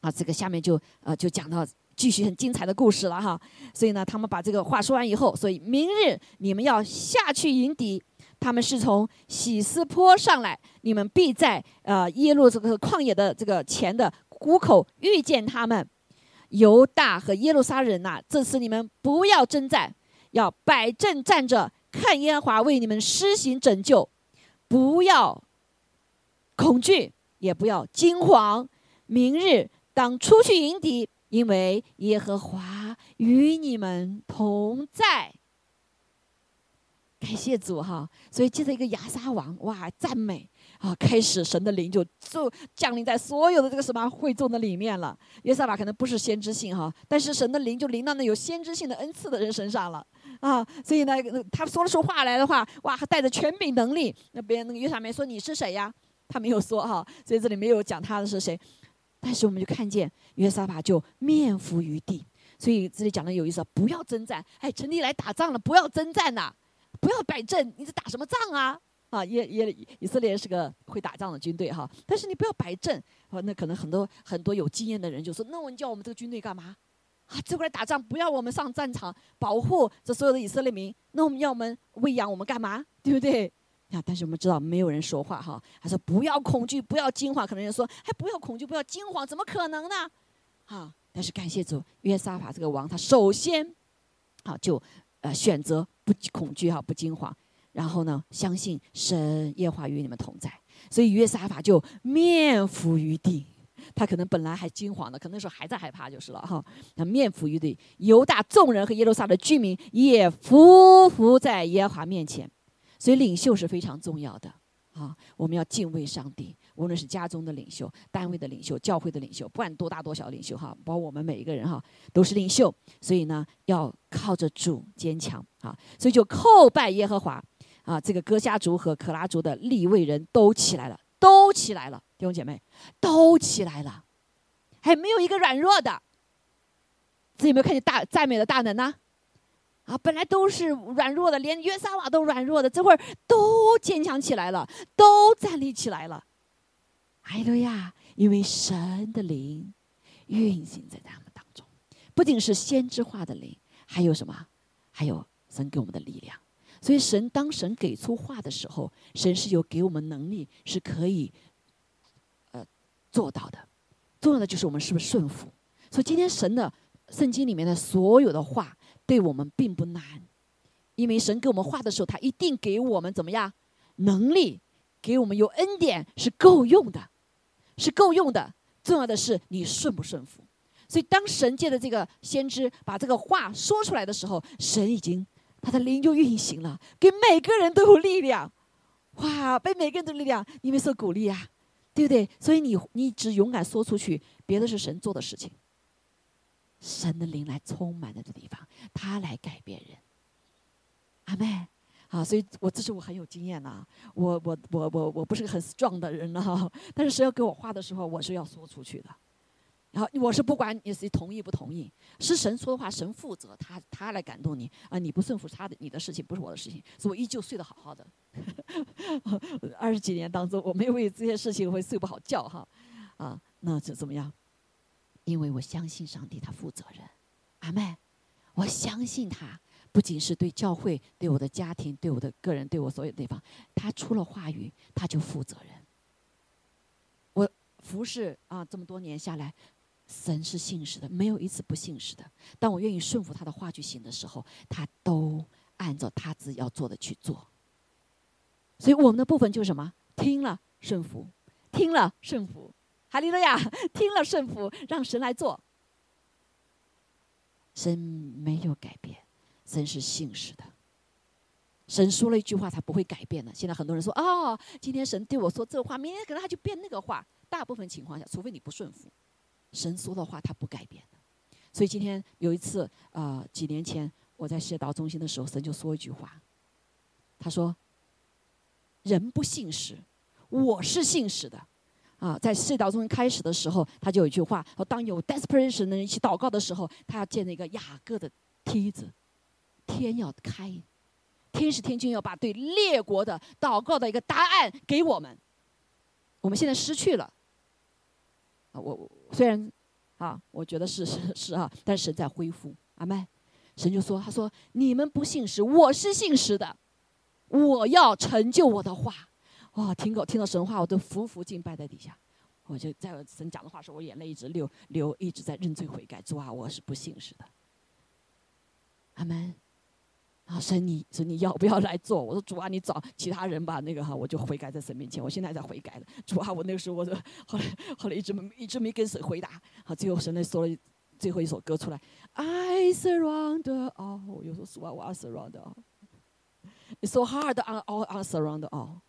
啊，这个下面就呃就讲到继续很精彩的故事了哈。所以呢，他们把这个话说完以后，所以明日你们要下去迎敌，他们是从喜斯坡上来，你们必在呃耶路这个旷野的这个前的谷口遇见他们。犹大和耶路撒冷呐，这次你们不要征战，要摆阵站着，看耶和华为你们施行拯救，不要。恐惧也不要惊慌，明日当出去迎敌，因为耶和华与你们同在。感谢主哈！所以接着一个亚撒王哇，赞美啊，开始神的灵就就降临在所有的这个什么会众的里面了。约瑟法可能不是先知性哈，但是神的灵就临到那有先知性的恩赐的人身上了啊。所以呢，他说了出话来的话，哇，还带着权柄能力。那别人那个约撒没说你是谁呀？他没有说哈，所以这里没有讲他的是谁，但是我们就看见约沙法就面伏于地，所以这里讲的有意思，不要征战，哎，城里来打仗了，不要征战呐，不要摆阵，你在打什么仗啊？啊，耶耶以色列是个会打仗的军队哈，但是你不要摆阵，啊，那可能很多很多有经验的人就说，那我叫我们这个军队干嘛？啊，这过来打仗，不要我们上战场保护这所有的以色列民，那我们要我们喂养我们干嘛？对不对？啊，但是我们知道没有人说话哈。他说不要恐惧，不要惊慌。可能人说还不要恐惧，不要惊慌，怎么可能呢？啊，但是感谢主，约沙法这个王，他首先，啊，就呃选择不恐惧哈，不惊慌，然后呢，相信神耶和华与你们同在，所以约沙法就面伏于地。他可能本来还惊慌的，可能那时候还在害怕就是了哈。他面伏于地，犹大众人和耶路撒的居民也伏伏在耶和华面前。所以领袖是非常重要的啊！我们要敬畏上帝，无论是家中的领袖、单位的领袖、教会的领袖，不管多大多小领袖哈，包括我们每一个人哈，都是领袖。所以呢，要靠着主坚强啊！所以就叩拜耶和华啊！这个哥夏族和可拉族的立位人都起来了，都起来了，弟兄姐妹都起来了，还没有一个软弱的。这有没有看见大赞美的大能呢？啊，本来都是软弱的，连约撒瓦都软弱的，这会儿都坚强起来了，都站立起来了。哎路亚！因为神的灵运行在他们当中，不仅是先知化的灵，还有什么？还有神给我们的力量。所以神当神给出话的时候，神是有给我们能力，是可以呃做到的。重要的就是我们是不是顺服。所以今天神的圣经里面的所有的话。对我们并不难，因为神给我们话的时候，他一定给我们怎么样能力，给我们有恩典是够用的，是够用的。重要的是你顺不顺服。所以当神借的这个先知把这个话说出来的时候，神已经他的灵就运行了，给每个人都有力量。哇，被每个人的力量，因为受鼓励啊，对不对？所以你你只勇敢说出去，别的是神做的事情。神的灵来充满的这地方，他来改变人。阿妹，啊，所以我这是我很有经验呐。我我我我我不是个很 strong 的人哈，但是谁要给我画的时候，我是要说出去的。然后我是不管你是同意不同意，是神说的话，神负责，他他来感动你啊！你不顺服他的，你的事情不是我的事情，所以我依旧睡得好好的。(laughs) 二十几年当中，我没有为这些事情会睡不好觉哈。啊，那这怎么样？因为我相信上帝，他负责任，阿妹，我相信他，不仅是对教会、对我的家庭、对我的个人、对我所有地方，他出了话语，他就负责任。我服侍啊，这么多年下来，神是信实的，没有一次不信实的。当我愿意顺服他的话去行的时候，他都按照他自己要做的去做。所以我们的部分就是什么？听了顺服，听了顺服。哈利路亚！(laughs) 听了顺服，让神来做。神没有改变，神是信实的。神说了一句话，他不会改变的。现在很多人说：“哦，今天神对我说这话，明天可能他就变那个话。”大部分情况下，除非你不顺服，神说的话他不改变的。所以今天有一次，呃，几年前我在世界道中心的时候，神就说一句话，他说：“人不信实，我是信实的。”啊，在世界道中心开始的时候，他就有一句话：说当有 desperation 的人一起祷告的时候，他要建那个雅各的梯子，天要开，天使天君要把对列国的祷告的一个答案给我们。我们现在失去了。啊，我我虽然啊，我觉得是 (laughs) 是是啊，但神在恢复。阿麦，神就说：他说你们不信实，我是信实的，我要成就我的话。哇，听够听到神话，我都服服敬拜在底下。我就在神讲的话时候，我眼泪一直流流，一直在认罪悔改。主啊，我是不信实的。阿门。啊，神你神你要不要来做？我说主啊，你找其他人吧。那个哈，我就悔改在神面前。我现在在悔改了。主啊，我那个时候我说，后来后来一直没一直没跟神回答。好，最后神来说了最后一首歌出来。I surround all。有时候主啊，我 I surround all。It's so hard on all on surround all。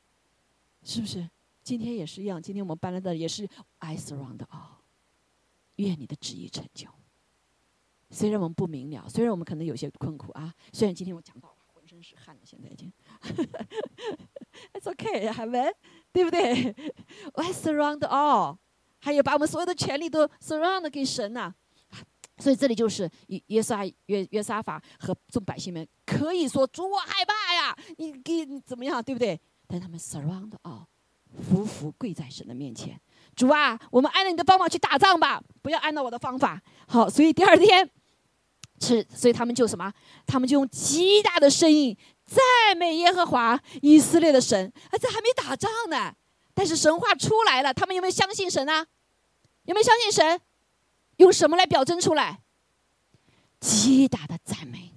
是不是？今天也是一样。今天我们搬来的也是 I surround all，愿你的旨意成就。虽然我们不明了，虽然我们可能有些困苦啊，虽然今天我讲到浑身是汗了，现在已经。It's okay，还没，对不对？I surround all，还有把我们所有的权利都 surround 给神呐。所以这里就是约约沙约约沙法和众百姓们可以说主我害怕呀，你给你怎么样，对不对？但他们 surround all，，匍匐跪在神的面前，主啊，我们按照你的方法去打仗吧，不要按照我的方法。好，所以第二天，是，所以他们就什么？他们就用极大的声音赞美耶和华以色列的神。啊，这还没打仗呢，但是神话出来了，他们有没有相信神啊？有没有相信神？用什么来表征出来？极大的赞美。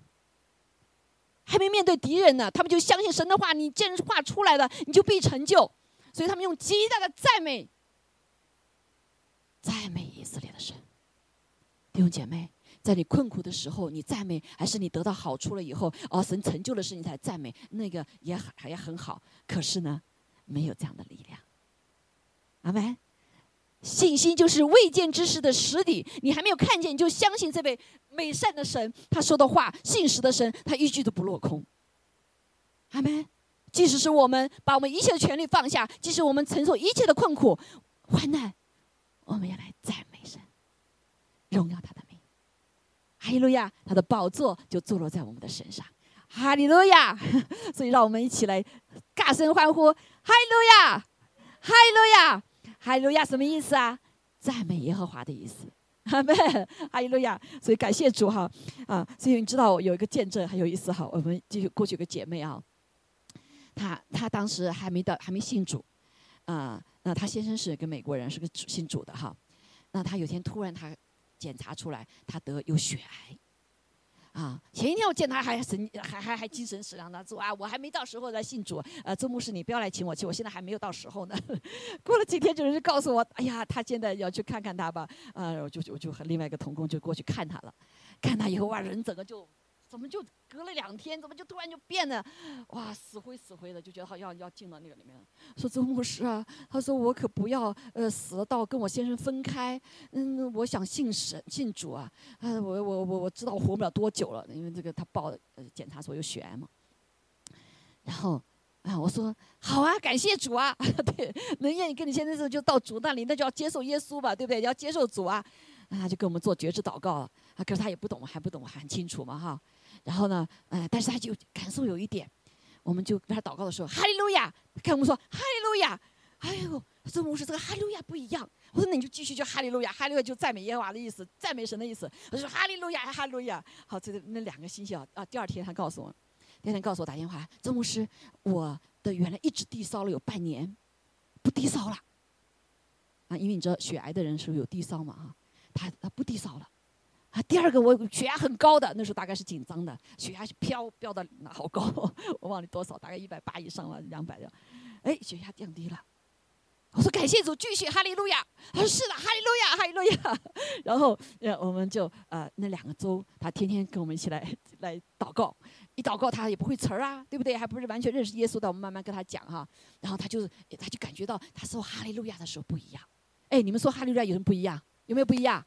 还没面对敌人呢，他们就相信神的话。你这话出来了，你就必成就。所以他们用极大的赞美，赞美以色列的神。弟兄姐妹，在你困苦的时候，你赞美，还是你得到好处了以后，哦，神成就的事你才赞美，那个也很也很好。可是呢，没有这样的力量。阿门。信心就是未见之事的实底，你还没有看见，你就相信这位美善的神，他说的话，信实的神，他一句都不落空。阿门。即使是我们把我们一切的权利放下，即使我们承受一切的困苦、患难，我们要来赞美神，荣耀他的。哈利路亚，他的宝座就坐落在我们的身上。哈利路亚，(laughs) 所以让我们一起来大声欢呼：哈利路亚，哈利路亚。哈利路亚什么意思啊？赞美耶和华的意思。阿门。哈利路亚。所以感谢主哈啊！所以你知道有一个见证很有意思哈。我们继续过去有个姐妹啊，她她当时还没到还没信主啊。那她先生是个美国人，是个信主的哈。那她有天突然她检查出来，他得有血癌。啊，前一天我见他还神，还还还精神食粮的说啊，我还没到时候来信主。呃，周牧师你不要来请我去，我现在还没有到时候呢。(laughs) 过了几天，就有人告诉我，哎呀，他现在要去看看他吧。啊，我就我就和另外一个同工就过去看他了。看他以后哇，人整个就。怎么就隔了两天，怎么就突然就变得，哇，死灰死灰的，就觉得好像要进到那个里面。说周牧师啊，他说我可不要呃死了到跟我先生分开，嗯，我想信神信主啊，啊，我我我我知道我活不了多久了，因为这个他报呃检查说有血癌嘛。然后啊，我说好啊，感谢主啊，(laughs) 对，能愿意跟你先生就到主那里，那就要接受耶稣吧，对不对？要接受主啊，那他就跟我们做觉知祷告了。啊，可是他也不懂，还不懂，还很清楚嘛哈。然后呢，呃，但是他就感受有一点，我们就跟他祷告的时候，哈利路亚，看我们说哈利路亚，哎呦，这牧师这个哈利路亚不一样。我说那你就继续叫哈利路亚，哈利路亚就赞美耶和华的意思，赞美神的意思。他说哈利路亚，哈利路亚。好，这那两个星期啊，啊，第二天他告诉我，第二天告诉我打电话，曾牧师，我的原来一直低烧了有半年，不低烧了。啊，因为你知道血癌的人是不是有低烧嘛？哈，他他不低烧了。啊，第二个我血压很高的，那时候大概是紧张的，血压飙飙到好高，(laughs) 我忘了多少，大概一百八以上了，两百的，哎，血压降低了。我说感谢主，继续哈利路亚。他说是的，哈利路亚，哈利路亚。(laughs) 然后呃，我们就呃那两个周，他天天跟我们一起来 (laughs) 来祷告，一祷告他也不会词儿啊，对不对？还不是完全认识耶稣的，我们慢慢跟他讲哈。然后他就他就感觉到他说哈利路亚的时候不一样。哎，你们说哈利路亚有什么不一样？有没有不一样？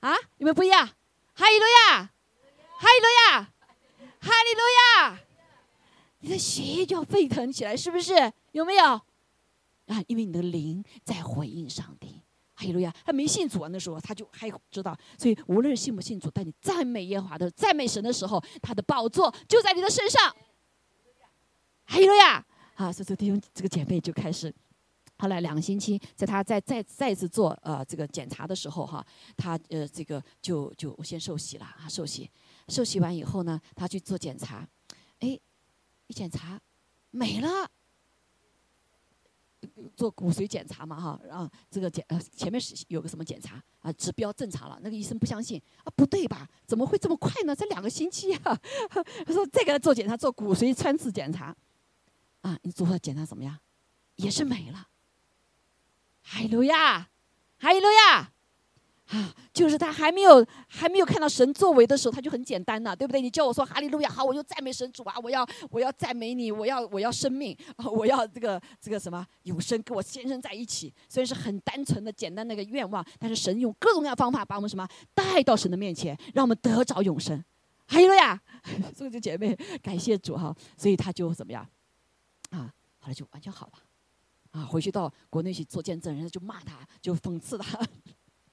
啊，有没有不一样？哈利路亚，哈利路亚，哈利路亚！你的血液就要沸腾起来，是不是？有没有？啊，因为你的灵在回应上帝。哈利路亚！他没信主啊，那时候他就还知道，所以无论信不信主，但你赞美耶和华的、赞美神的时候，他的宝座就在你的身上。哈利路亚！啊，所以弟兄、这个姐妹就开始。后来两个星期，在他再再再次做呃这个检查的时候哈，他呃这个就就先受洗了啊，受洗，受洗完以后呢，他去做检查，哎，一检查没了，做骨髓检查嘛哈，然后这个检呃前面是有个什么检查啊，指标正常了，那个医生不相信啊，不对吧？怎么会这么快呢？才两个星期啊！(laughs) 他说再给他做检查，做骨髓穿刺检查，啊，你做了检查怎么样？也是没了。哈利路亚，哈利路亚，啊，就是他还没有还没有看到神作为的时候，他就很简单了，对不对？你叫我说哈利路亚，好，我就赞美神主啊，我要我要赞美你，我要我要生命，我要这个这个什么永生，跟我先生在一起。虽然是很单纯的简单那个愿望，但是神用各种各样方法把我们什么带到神的面前，让我们得着永生。哈利路亚，(laughs) 所以就姐妹感谢主哈，所以他就怎么样啊？后来就完全好了。啊，回去到国内去做见证，人家就骂他，就讽刺他。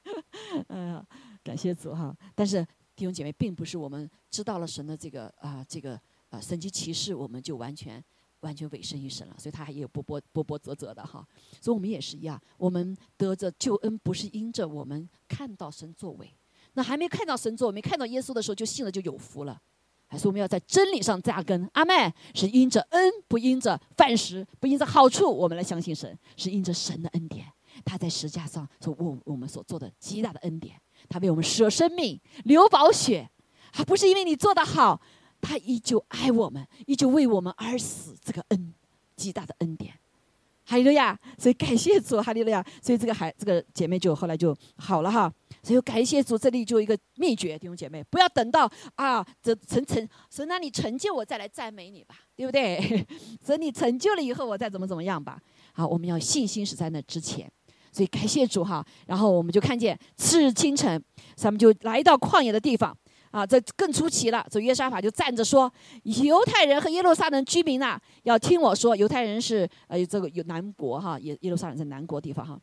(laughs) 嗯，感谢主哈。但是弟兄姐妹，并不是我们知道了神的这个啊，这个啊神级骑士，我们就完全完全委身于神了。所以他还也有波波波波折折的哈。所以我们也是一样，我们得着救恩，不是因着我们看到神作为。那还没看到神作为，没看到耶稣的时候就信了，就有福了。还是我们要在真理上扎根。阿妹是因着恩，不因着饭食，不因着好处，我们来相信神，是因着神的恩典。他在石架上所为我们所做的极大的恩典，他为我们舍生命、流宝血，还不是因为你做得好，他依旧爱我们，依旧为我们而死。这个恩，极大的恩典，哈利路亚！所以感谢主，哈利路亚！所以这个孩，这个姐妹就后来就好了哈。所以感谢主，这里就一个秘诀，弟兄姐妹，不要等到啊，这成成神让你成就我再来赞美你吧，对不对？(laughs) 等你成就了以后，我再怎么怎么样吧。好，我们要信心是在那之前。所以感谢主哈，然后我们就看见次日清晨，咱们就来到旷野的地方啊，这更出奇了。这约沙法就站着说：“犹太人和耶路撒冷居民呐，要听我说。犹太人是呃这个有南国哈，耶耶路撒冷在南国地方哈，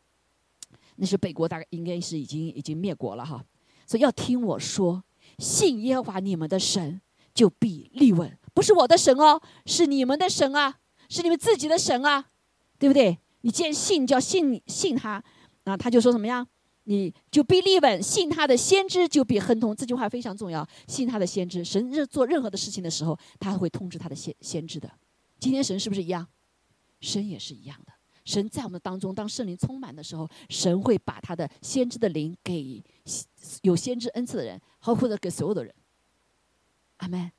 那是北国，大概应该是已经已经灭国了哈。所以要听我说，信耶和华你们的神，就必立稳。不是我的神哦，是你们的神啊，是你们自己的神啊，对不对？”你既然信，就要信信他，啊，他就说什么呀？你就必立稳，信他的先知就必亨通。这句话非常重要，信他的先知。神是做任何的事情的时候，他会通知他的先先知的。今天神是不是一样？神也是一样的。神在我们当中，当圣灵充满的时候，神会把他的先知的灵给有先知恩赐的人，或或者给所有的人。阿门。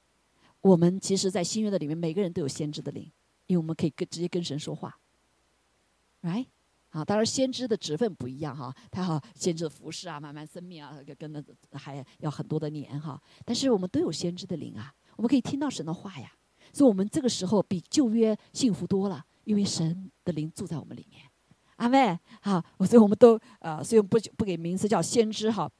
我们其实，在新约的里面，每个人都有先知的灵，因为我们可以跟直接跟神说话。，right？，啊，当然先知的职分不一样哈，他好先知的服侍啊，慢慢生命啊，跟那还要很多的年哈。但是我们都有先知的灵啊，我们可以听到神的话呀，所以我们这个时候比旧约幸福多了，因为神的灵住在我们里面。阿妹，好，所以我们都呃，所以不不给名字叫先知哈。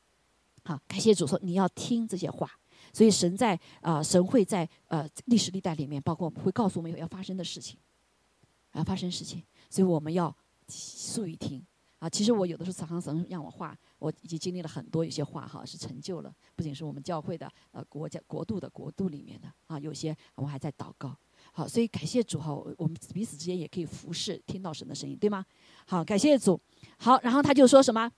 好，感谢主说你要听这些话，所以神在啊，神会在呃历史历代里面，包括会告诉我们要发生的事情，要发生事情。所以我们要注意听啊！其实我有的时候常常神让我画，我已经经历了很多，有些画哈是成就了，不仅是我们教会的呃国家国度的国度里面的啊，有些我还在祷告。好，所以感谢主哈，我们彼此之间也可以服侍，听到神的声音，对吗？好，感谢主。好，然后他就说什么？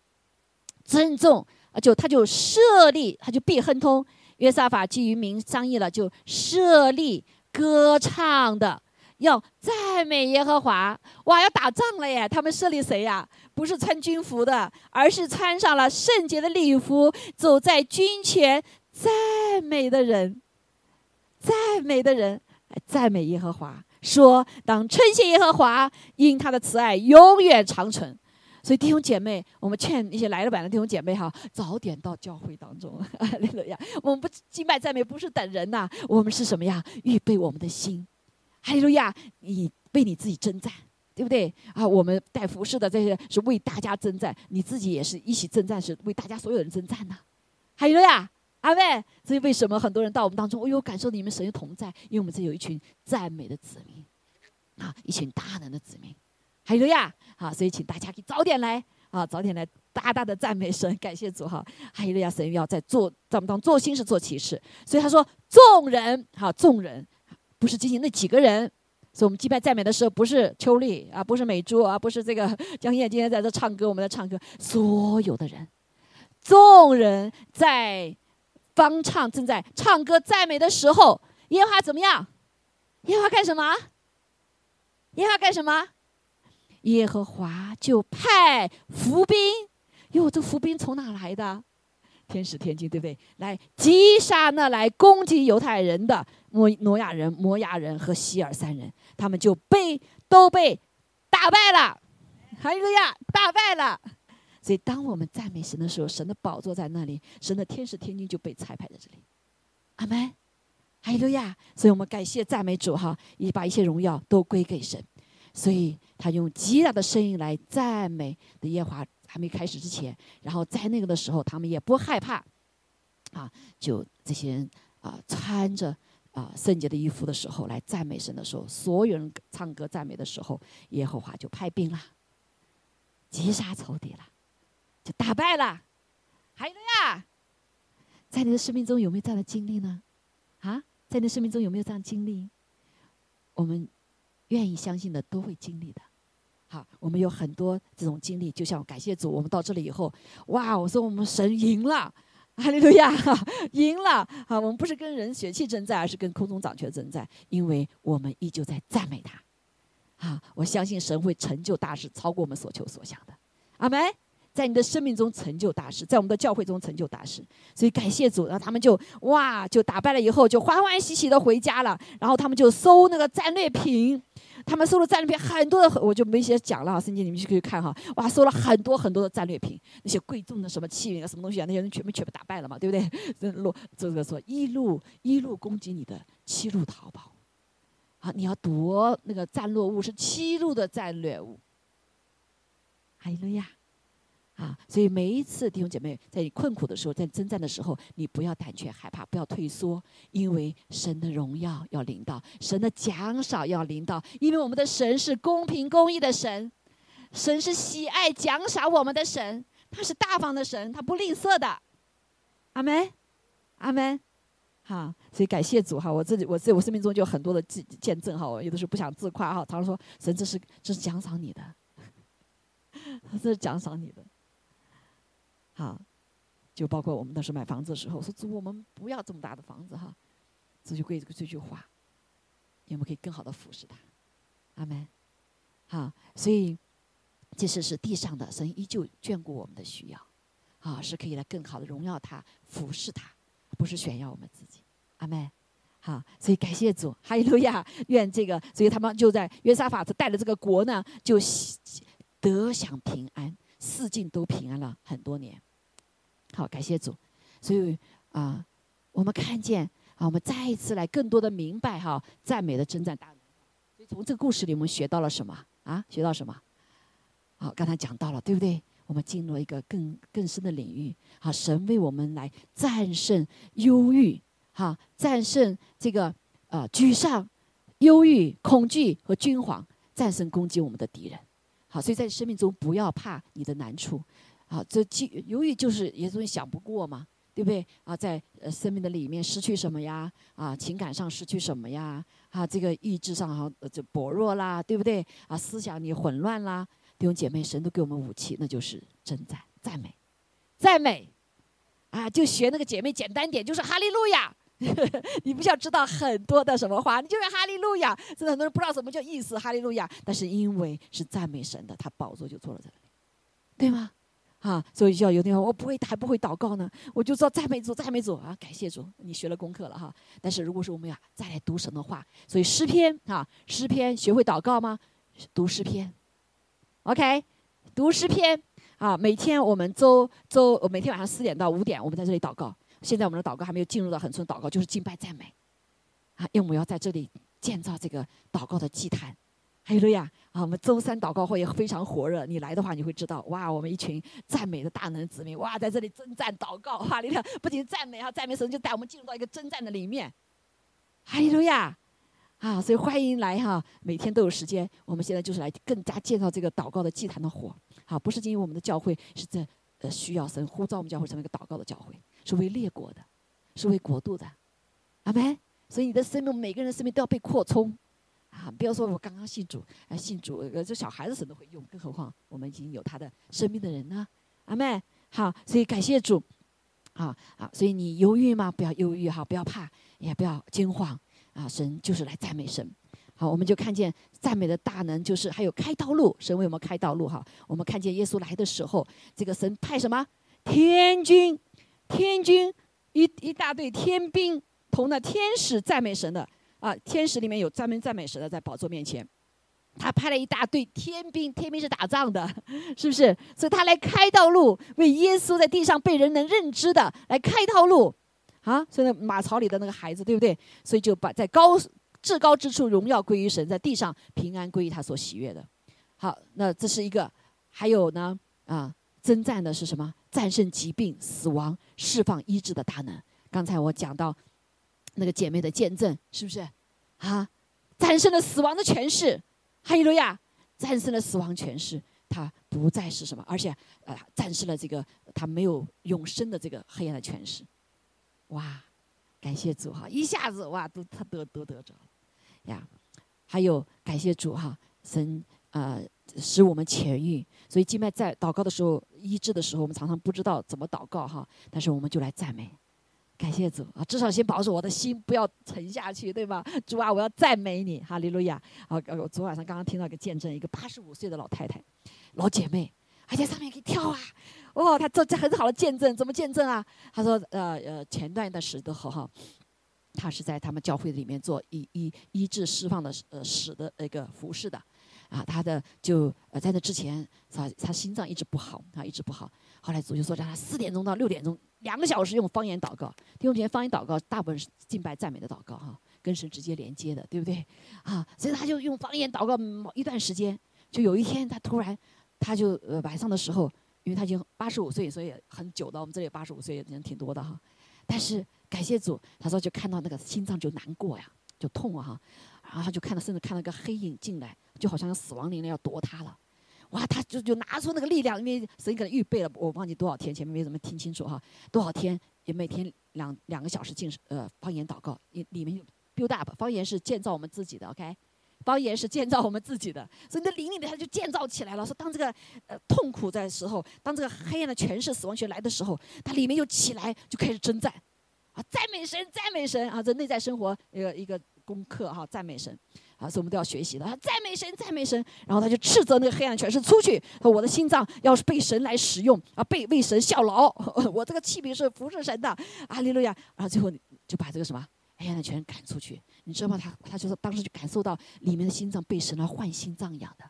尊重啊，就他就设立，他就必亨通。约沙法基于民商议了，就设立歌唱的。要赞美耶和华！哇，要打仗了耶！他们设立谁呀？不是穿军服的，而是穿上了圣洁的礼服，走在军前赞美的人，赞美的人，赞美耶和华，说：“当称谢耶和华，因他的慈爱永远长存。”所以弟兄姐妹，我们劝那些来了晚的弟兄姐妹哈，早点到教会当中。(laughs) 哈利呀我们不敬拜赞美，不是等人呐，我们是什么呀？预备我们的心。哈利路亚！你为你自己征战，对不对啊？我们带服饰的这些是为大家征战，你自己也是一起征战，是为大家所有人征战呢。哈利路亚，阿妹。所以为什么很多人到我们当中，哎呦，感受你们神的同在？因为我们这有一群赞美的子民啊，一群大能的子民。哈利路亚！好，所以请大家可以早点来啊，早点来大大的赞美神，感谢主哈。哈利路亚！神要在做在我们当中做心事做启示，所以他说众人哈，众人。不是仅仅那几个人，所以我们祭拜赞美的时候，不是秋丽啊，不是美珠啊，不是这个江燕今天在这唱歌，我们在唱歌，所有的人，众人在方唱正在唱歌赞美的时候，耶和华怎么样？耶和华干什么？耶和华干什么？耶和华就派伏兵，哟，这伏兵从哪来的？天使天军，对不对？来击杀那来攻击犹太人的。摩挪亚人、摩亚人和希尔三人，他们就被都被打败了，哈利路亚，打败了。所以，当我们赞美神的时候，神的宝座在那里，神的天使天君就被裁派在这里。阿门，哈利路亚。所以我们感谢赞美主哈，也把一切荣耀都归给神。所以他用极大的声音来赞美的耶和华，还没开始之前，然后在那个的时候，他们也不害怕，啊，就这些人啊，穿着。啊，圣洁的衣服的时候，来赞美神的时候，所有人唱歌赞美的时候，耶和华就派兵了，击杀仇敌了，打败了。还有呀，在你的生命中有没有这样的经历呢？啊，在你的生命中有没有这样经历？我们愿意相信的都会经历的。好，我们有很多这种经历，就像感谢主，我们到这里以后，哇，我说我们神赢了。哈利路亚，(laughs) 赢了！啊，我们不是跟人血气征战，而是跟空中掌权征战，因为我们依旧在赞美他。啊，我相信神会成就大事，超过我们所求所想的。阿门。在你的生命中成就大事，在我们的教会中成就大事，所以感谢主。然后他们就哇，就打败了以后，就欢欢喜喜的回家了。然后他们就收那个战略品，他们收了战略品很多的，我就没写讲了。圣经你们去可以看哈，哇，收了很多很多的战略品，那些贵重的什么器皿啊，什么东西啊，那些人全部全部打败了嘛，对不对？这路这个说一路一路攻击你的，七路逃跑。啊，你要夺那个战略物，是七路的战略物。哈利路亚。啊，所以每一次弟兄姐妹在你困苦的时候，在征战的时候，你不要胆怯害怕，不要退缩，因为神的荣耀要临到，神的奖赏要临到，因为我们的神是公平公义的神，神是喜爱奖赏我们的神，他是大方的神，他不吝啬的。阿门，阿门。好，所以感谢主哈，我自己我在我生命中就有很多的见见证哈，我有的时候不想自夸哈，常常说神这是这是奖赏你的，这是奖赏你的。(laughs) 啊，就包括我们当时买房子的时候，说主，我们不要这么大的房子哈，这就归这个这句话，我们可以更好的服侍他，阿门。好，所以即使是地上的神依旧眷顾我们的需要，啊，是可以来更好的荣耀他、服侍他，不是炫耀我们自己，阿门。好，所以感谢主，哈利路亚，愿这个，所以他们就在约沙法带着这个国呢，就得享平安，四境都平安了很多年。好，感谢主，所以啊，我们看见啊，我们再一次来更多的明白哈，赞美的征战大能。所以从这个故事里，我们学到了什么啊？学到什么？好，刚才讲到了，对不对？我们进入了一个更更深的领域。好，神为我们来战胜忧郁，哈，战胜这个呃沮丧、忧郁、恐惧和惊惶，战胜攻击我们的敌人。好，所以在生命中不要怕你的难处。啊，这忧由于就是也总想不过嘛，对不对？啊，在生命的里面失去什么呀？啊，情感上失去什么呀？啊，这个意志上哈就薄弱啦，对不对？啊，思想你混乱啦，弟兄姐妹，神都给我们武器，那就是称赞、赞美、赞美。啊，就学那个姐妹简单点，就是哈利路亚。(laughs) 你不需要知道很多的什么话，你就是哈利路亚。真的很多人不知道什么叫意思，哈利路亚。但是因为是赞美神的，他宝座就坐了在那里，对吗？啊，所以就要有地方，我不会还不会祷告呢，我就知道赞美主，赞美主啊，感谢主，你学了功课了哈。但是如果说我们要再来读神的话，所以诗篇啊，诗篇学会祷告吗？读诗篇，OK，读诗篇啊，每天我们周周每天晚上四点到五点，我们在这里祷告。现在我们的祷告还没有进入到很纯祷告，就是敬拜赞美啊，因为我们要在这里建造这个祷告的祭坛。哈利路亚啊！我们周三祷告会也非常火热，你来的话你会知道，哇，我们一群赞美的大能子民，哇，在这里征战祷告，哈利路亚！不仅赞美哈，赞美神就带我们进入到一个征战的里面。哈利路亚啊！所以欢迎来哈，每天都有时间。我们现在就是来更加建造这个祷告的祭坛的火，好，不是因为我们的教会是在呃需要神呼召我们教会成为一个祷告的教会，是为列国的，是为国度的，阿门。所以你的生命，每个人的生命都要被扩充。啊，不要说我刚刚信主，啊，信主，呃，这小孩子神都会用，更何况我们已经有他的生命的人呢？阿妹，好，所以感谢主，啊啊，所以你忧郁吗？不要忧郁哈，不要怕，也不要惊慌，啊，神就是来赞美神。好，我们就看见赞美的大能，就是还有开道路，神为我们开道路哈。我们看见耶稣来的时候，这个神派什么天军，天军一一大队天兵同那天使赞美神的。啊，天使里面有专门赞美神的，在宝座面前，他派了一大队天兵，天兵是打仗的，是不是？所以他来开道路，为耶稣在地上被人能认知的来开道路，啊，所以那马槽里的那个孩子，对不对？所以就把在高至高之处荣耀归于神，在地上平安归于他所喜悦的。好，那这是一个，还有呢，啊，征战的是什么？战胜疾病、死亡、释放医治的大能。刚才我讲到。那个姐妹的见证是不是啊？战胜了死亡的权势，哈利路亚！战胜了死亡权势，他不再是什么，而且呃，战胜了这个他没有永生的这个黑暗的权势。哇！感谢主哈！一下子哇，都他得得得着呀！还有感谢主哈，神呃使我们痊愈。所以敬拜在祷告的时候，医治的时候，我们常常不知道怎么祷告哈，但是我们就来赞美，感谢主啊！至少先保守我的心不要沉下去，对吧？主啊，我要赞美你，哈利路亚！啊，我昨晚上刚刚听到一个见证，一个八十五岁的老太太，老姐妹，还在上面可以跳啊！哦，她这这很好的见证，怎么见证啊？她说，呃呃，前段的时候哈，她是在他们教会里面做医医医治释放的呃使的那个服饰的。啊，她的就呃在那之前，她她心脏一直不好，啊一直不好。后来主就说让他四点钟到六点钟两个小时用方言祷告。弟兄姐妹，方言祷告大部分是敬拜赞美的祷告哈，跟神直接连接的，对不对？啊，所以他就用方言祷告一段时间。就有一天他突然，他就呃晚上的时候，因为他已经八十五岁，所以很久了。我们这里八十五岁人挺多的哈。但是感谢主，他说就看到那个心脏就难过呀，就痛啊哈。然后他就看到，甚至看到个黑影进来。就好像死亡灵要夺他了，哇！他就就拿出那个力量，因为神给他预备了，我忘记多少天，前面没怎么听清楚哈。多少天也每天两两个小时进呃方言祷告，里里面有 build up，方言是建造我们自己的，OK？方言是建造我们自己的，所以那灵里面他就建造起来了。说当这个呃痛苦在时候，当这个黑暗的权势、死亡权来的时候，它里面又起来就开始征战，啊！赞美神，赞美神啊！这内在生活一个一个功课哈，赞美神。啊，所以我们都要学习的。赞美神，赞美神。然后他就斥责那个黑暗权势出去。说我的心脏要是被神来使用啊，被为神效劳。(laughs) 我这个器皿是服侍神的。阿利路亚。然后最后就把这个什么黑暗的权赶出去。你知道吗？他他就是当时就感受到里面的心脏被神来换心脏一样的。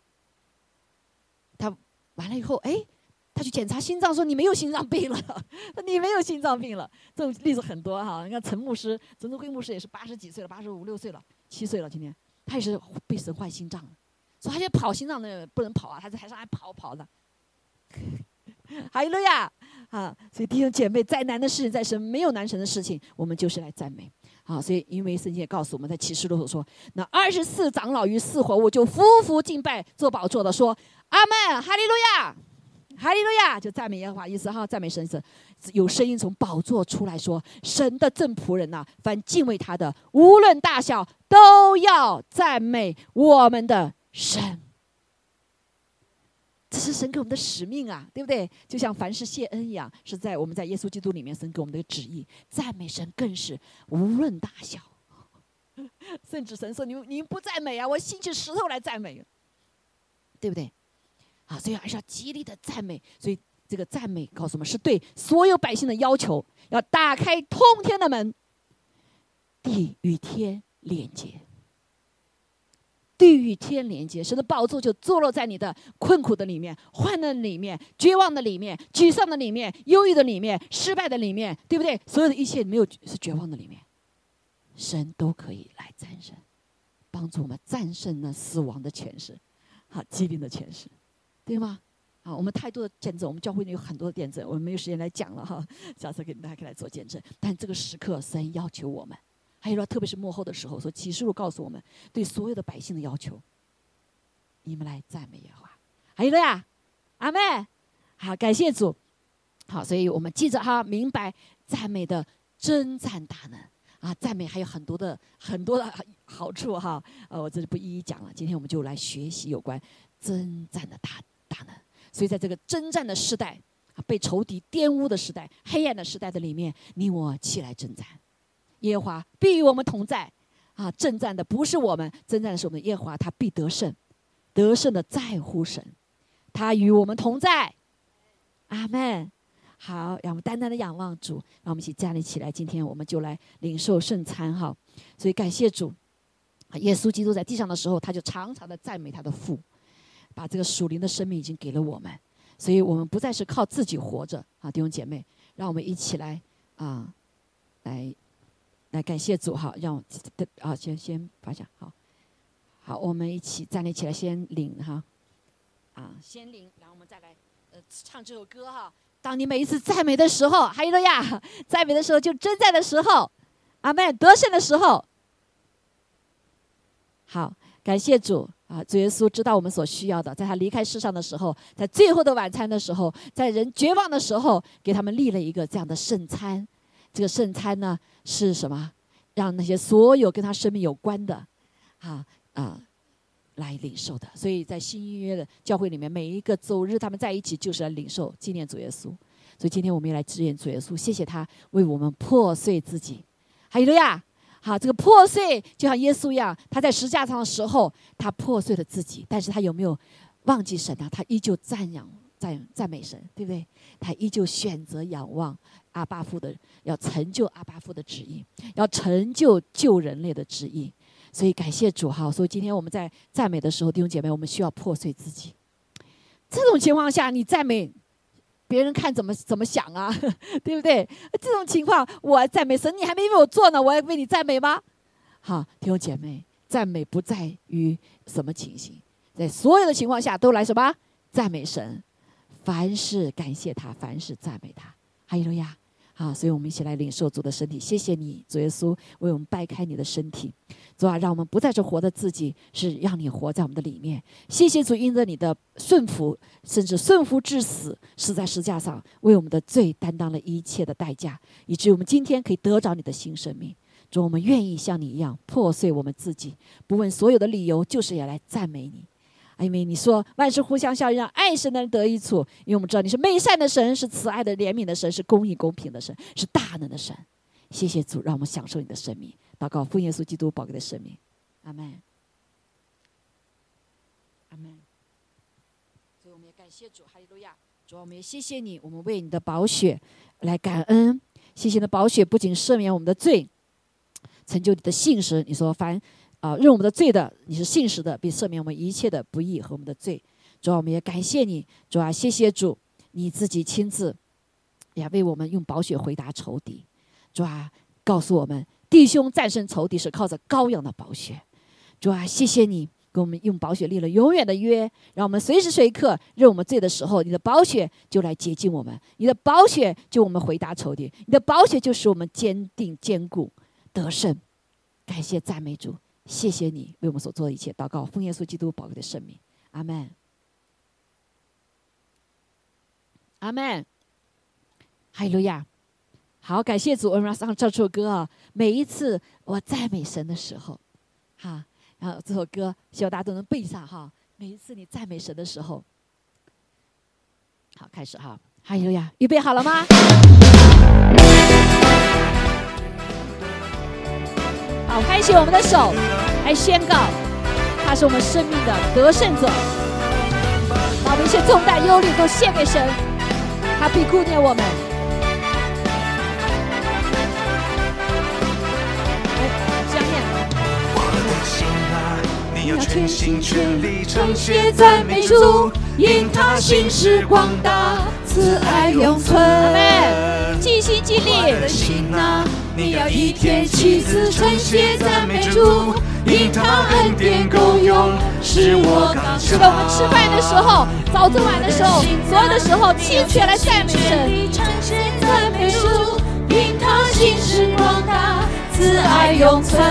他完了以后，哎，他去检查心脏，说你没有心脏病了，(laughs) 你没有心脏病了。这种例子很多哈。你看陈牧师，陈宗辉牧师也是八十几岁了，八十五六岁了，七岁了今天。他也是被神换心脏，所以他就跑心脏的不能跑啊，他在台上还跑跑的。(laughs) 哈利路亚，啊，所以弟兄姐妹，再难的事情，在神没有难成的事情，我们就是来赞美。啊，所以因为圣经也告诉我们在启示录所说，那二十四长老与四活物就夫妇敬拜做宝座的，说阿门，哈利路亚。哈利路亚，就赞美耶和华意思哈，赞美神是有声音从宝座出来说：“神的正仆人呐，凡敬畏他的，无论大小，都要赞美我们的神。”这是神给我们的使命啊，对不对？就像凡事谢恩一样，是在我们在耶稣基督里面，神给我们的旨意。赞美神更是无论大小，(laughs) 甚至神说：“你你不赞美啊，我兴起石头来赞美，对不对？”啊，所以还是要极力的赞美。所以这个赞美告诉我们，是对所有百姓的要求，要打开通天的门，地与天连接，地与天连接，神的宝座就坐落在你的困苦的里面、患难里面、绝望的里面、沮丧的里面、忧郁的里面、失败的里面，对不对？所有的一切没有是绝望的里面，神都可以来战胜，帮助我们战胜那死亡的权势，好疾病的权势。对吗？啊，我们太多的见证，我们教会里有很多的见证，我们没有时间来讲了哈。下次给大家可以来做见证。但这个时刻，神要求我们，还有说，特别是幕后的时候，说启示录告诉我们，对所有的百姓的要求，你们来赞美耶和华。还有了呀，阿妹，好，感谢主。好，所以我们记着哈，明白赞美的真赞大能啊，赞美还有很多的很多的好处哈。呃，我这里不一一讲了。今天我们就来学习有关真赞的大。大能，所以在这个征战的时代啊，被仇敌玷污的时代、黑暗的时代的里面，你我起来征战，耶和华必与我们同在啊！征战的不是我们，征战的是我们耶和华，他必得胜，得胜的在乎神，他与我们同在。阿门。好，让我们单单的仰望主，让我们一起站立起来。今天我们就来领受圣餐哈。所以感谢主，耶稣基督在地上的时候，他就常常的赞美他的父。把这个属灵的生命已经给了我们，所以我们不再是靠自己活着啊，弟兄姐妹，让我们一起来啊，来来感谢主哈，让我啊先先发下好，好，我们一起站立起来先领哈，啊先领，然后我们再来呃唱这首歌哈。当你每一次赞美的时候，还有了呀，赞美的时候就征战的时候，阿妹得胜的时候，好，感谢主。啊，主耶稣知道我们所需要的，在他离开世上的时候，在最后的晚餐的时候，在人绝望的时候，给他们立了一个这样的圣餐。这个圣餐呢是什么？让那些所有跟他生命有关的，啊啊，来领受的。所以在新约的教会里面，每一个周日他们在一起就是来领受纪念主耶稣。所以今天我们也来支援主耶稣，谢谢他为我们破碎自己。还有了呀，好，这个破碎就像耶稣一样，他在石架上的时候，他破碎了自己，但是他有没有忘记神啊？他依旧赞扬、赞赞美神，对不对？他依旧选择仰望阿巴夫的，要成就阿巴夫的旨意，要成就救人类的旨意。所以感谢主哈！所以今天我们在赞美的时候，弟兄姐妹，我们需要破碎自己。这种情况下，你赞美。别人看怎么怎么想啊，(laughs) 对不对？这种情况，我赞美神，你还没为我做呢，我要为你赞美吗？好，弟兄姐妹，赞美不在于什么情形，在所有的情况下都来什么赞美神，凡事感谢他，凡事赞美他，还有呀。好，所以我们一起来领受主的身体。谢谢你，主耶稣为我们掰开你的身体，主啊，让我们不再是活的自己，是让你活在我们的里面。谢谢主，因着你的顺服，甚至顺服至死，死在石架上，为我们的罪担当了一切的代价，以至于我们今天可以得着你的新生命。主，我们愿意像你一样破碎我们自己，不问所有的理由，就是要来赞美你。因为你说万事互相效应，让爱神的人得益处。因为我们知道你是美善的神，是慈爱的怜悯的神，是公义公平的神，是大能的神。谢谢主，让我们享受你的生命。祷告奉耶稣基督宝贵的生命，阿门。阿门。所以我们也感谢主，哈利路亚。主，我们也谢谢你，我们为你的宝血来感恩。谢谢你的宝血不仅赦免我们的罪，成就你的信实。你说凡。啊，认我们的罪的，你是信实的，并赦免我们一切的不义和我们的罪。主啊，我们也感谢你，主啊，谢谢主，你自己亲自也为我们用宝血回答仇敌。主啊，告诉我们，弟兄战胜仇敌是靠着羔羊的宝血。主啊，谢谢你给我们用宝血立了永远的约，让我们随时随刻认我们罪的时候，你的宝血就来洁净我们，你的宝血就我们回答仇敌，你的宝血就使我们坚定坚固得胜。感谢赞美主。谢谢你为我们所做的一切，祷告奉耶稣基督宝贵的生命，阿门，阿门，哈利路亚。好，感谢主，我们要唱这首歌啊。每一次我赞美神的时候，哈，然后这首歌希望大家都能背上哈。每一次你赞美神的时候，好，开始哈，哈利路亚，预备好了吗？好，开启我们的手，来宣告，他是我们生命的得胜者。把我们一切重担、忧虑都献给神，他必顾念我们。要全心全力称谢赞美主，因他心事广大，慈爱永存。尽心尽力的心呐。你要一天七次称谢赞美主，因他恩典够用，是我刚强。是的，我们吃饭的时候，早中晚的时候，所有的时候，清血来赞美神。称谢赞美主，因他心事广大，慈爱永存。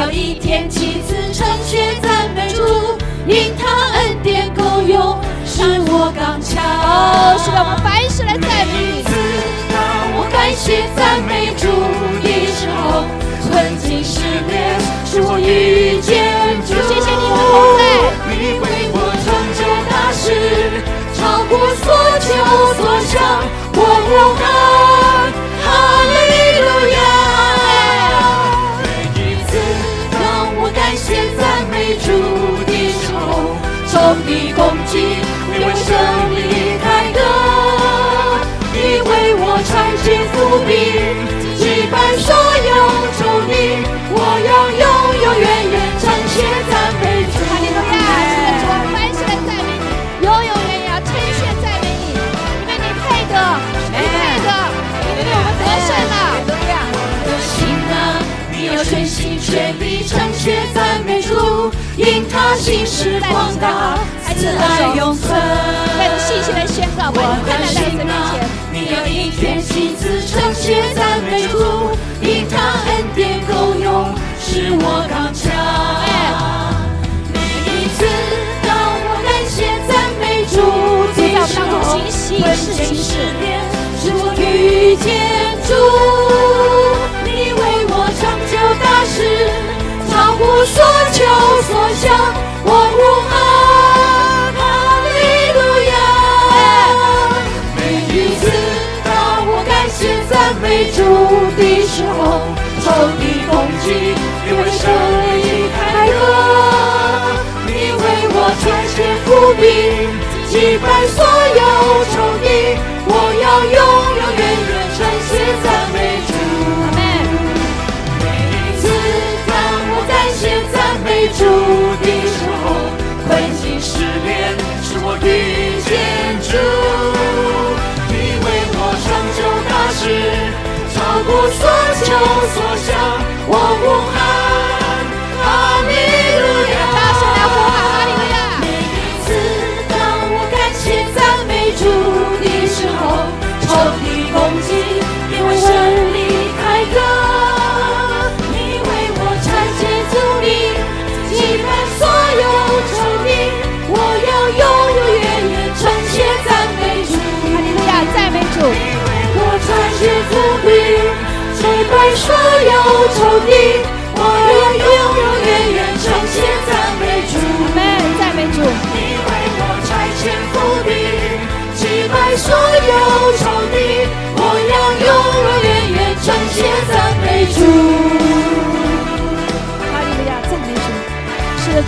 要一天七次称谢赞美主，因他恩典够用，是我刚强。哦，是的，我们凡事来赞美你。感谢赞美主的时候，困境失恋，是我遇见主。谢谢你的同在，你为我成就大事，超过所求所想，我呼喊敌攻击，你。为胜利开灯，你。为我穿。心伏笔，击败所有仇敌，我要永永远远称谢赞美主。哈利路亚！欢喜来赞美你，永永远远要称谢赞美你，因为你。配的，你。配的，因为我们得胜了。哈利路亚！我的心啊，你。要全心全力称谢赞美主，因他心事广大，慈爱永存。带着信心来宣告，我的困难在你的面前。你要一天七次称谢赞美主，因他恩典够用，使我刚强。每一次当我感谢赞美主的时候，困境失恋，使我遇见主，你为我成就大事。乎所求所想，因为胜利开了，你为我穿血伏兵，击败所有仇敌，我要永永远远称谢赞美主。每一次当我感谢赞美主的时候，困境失恋，是我遇见主。你为我成就大事，超过所求所想，我不害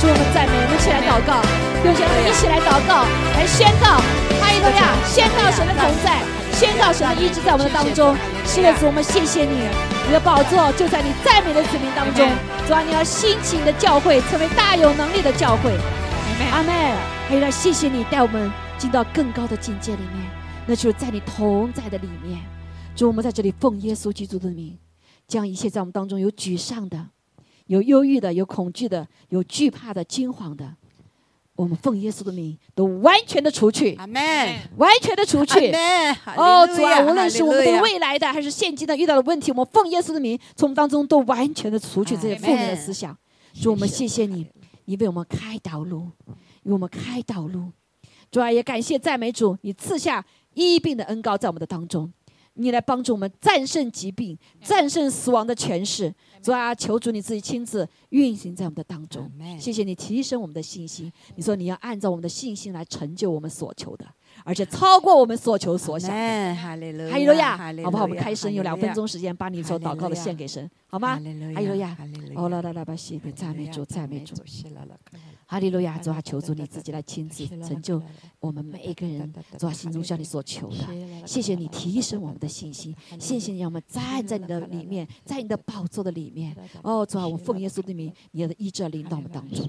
主我们赞美，我们一起来祷告，弟兄姐妹一起来祷告，来宣告，哈利路亚，宣告神的同在，宣告神的医治在我们的当中。是的，主，我们谢谢你，你的宝座就在你赞美的子民当中。主啊，你要兴起你的教会，成为大有能力的教会。阿妹，还有要谢谢你带我们进到更高的境界里面，那就是在你同在的里面。主，我们在这里奉耶稣基督的名，将一切在我们当中有沮丧的、有忧郁的、有恐惧的、有惧怕的、惊慌的，我们奉耶稣的名都完全的除去，阿门，完全的除去。哦，主啊，无论是我们对未来的还是现今的遇到的问题，我们奉耶稣的名，从我们当中都完全的除去这些负面的思想。主，我们谢谢你，你为我们开道路，为我们开道路。主啊，也感谢赞美主，你赐下医病的恩膏在我们的当中，你来帮助我们战胜疾病，战胜死亡的权势。主啊，求主你自己亲自运行在我们的当中。谢谢你提升我们的信心。你说你要按照我们的信心来成就我们所求的，而且超过我们所求所想的。哈利路亚，哈利路亚，好不好？我们开声有两分钟时间，把你所祷告的献给神，好吗？哈利路亚，哦，来来来，把谢赞美主，赞美主。哈利路亚，主啊，求主你自己来亲自成就我们每一个人，主啊，心中向你所求的。谢谢你提升我们的信心，谢谢你让我们站在你的里面，在你的宝座的里面。哦，主啊，我奉耶稣的名，你的医治领导我们当中。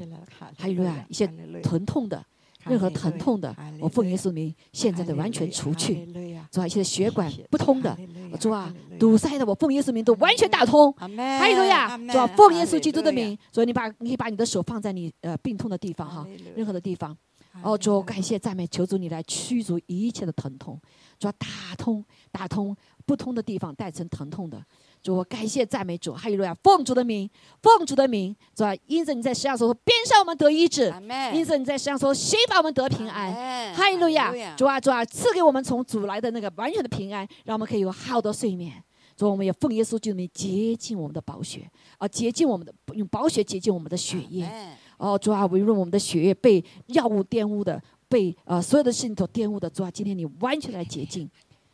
哈利路亚，一些疼痛的。任何疼痛的，我奉耶稣名，现在的完全除去。主啊，现在血管不通的，主啊，堵塞的，我奉耶稣名都完全打通。哈利路亚！主啊，奉耶稣基督的名，主你把你可以把你的手放在你呃病痛的地方哈，任何的地方。哦，主感谢赞美，求主你来驱逐一切的疼痛，主啊，打通打通不通的地方，带成疼痛的。主，我感谢赞美主，哈利路亚！奉主的名，奉主的名，主啊，因着你在世上说，边上我们得医治；因着你在世上说，谁把我们得平安？哈利路亚！主啊，主啊，赐给我们从主来的那个完全的平安，让我们可以有好的睡眠。主，我们也奉耶稣基督名洁净我们的宝血，啊，洁净我们的用宝血洁净我们的血液。哦，主啊，无论我们的血液被药物玷污的，被呃所有的事情所玷污的，主啊，今天你完全来洁净。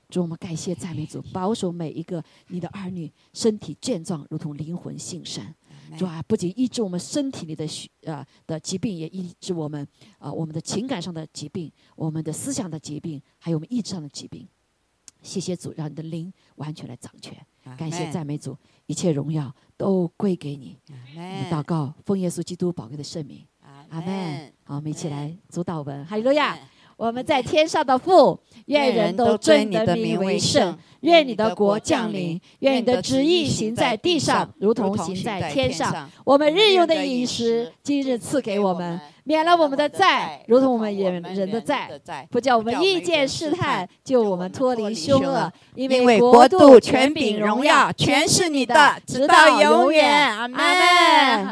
主，我们感谢赞美主，保守每一个你的儿女身体健壮，如同灵魂信神。主啊，不仅医治我们身体里的血啊的疾病，也医治我们啊我们的情感上的疾病，我们的思想的疾病，还有我们意志上的疾病。谢谢主，让你的灵完全来掌权。感谢赞美主，一切荣耀都归给你。我们祷告，奉耶稣基督宝贵的圣名。阿门。好，我们一起来主祷文，哈利路亚。我们在天上的父，愿人都尊你的名为圣。愿你的国降临，愿你的旨意行在地上，如同行在天上。我们日用的饮食，今日赐给我们，免了我们的债，如同我们人人的债，不叫我们遇见试探，救我们脱离凶恶。因为国度、权柄、荣耀，全是你的，直到永远。阿门。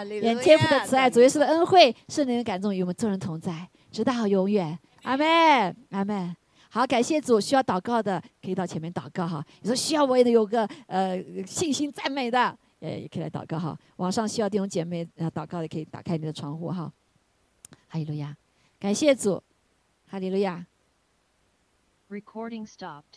愿天父的慈爱、主耶稣的恩惠、圣灵的感动与我们众人同在，直到永远。阿妹，阿妹。好，感谢主。需要祷告的可以到前面祷告哈。你说需要我也有个呃信心赞美的，呃，也可以来祷告哈。网上需要弟兄姐妹呃祷告的，可以打开你的窗户哈。哈利路亚，感谢主，哈利路亚。Recording stopped.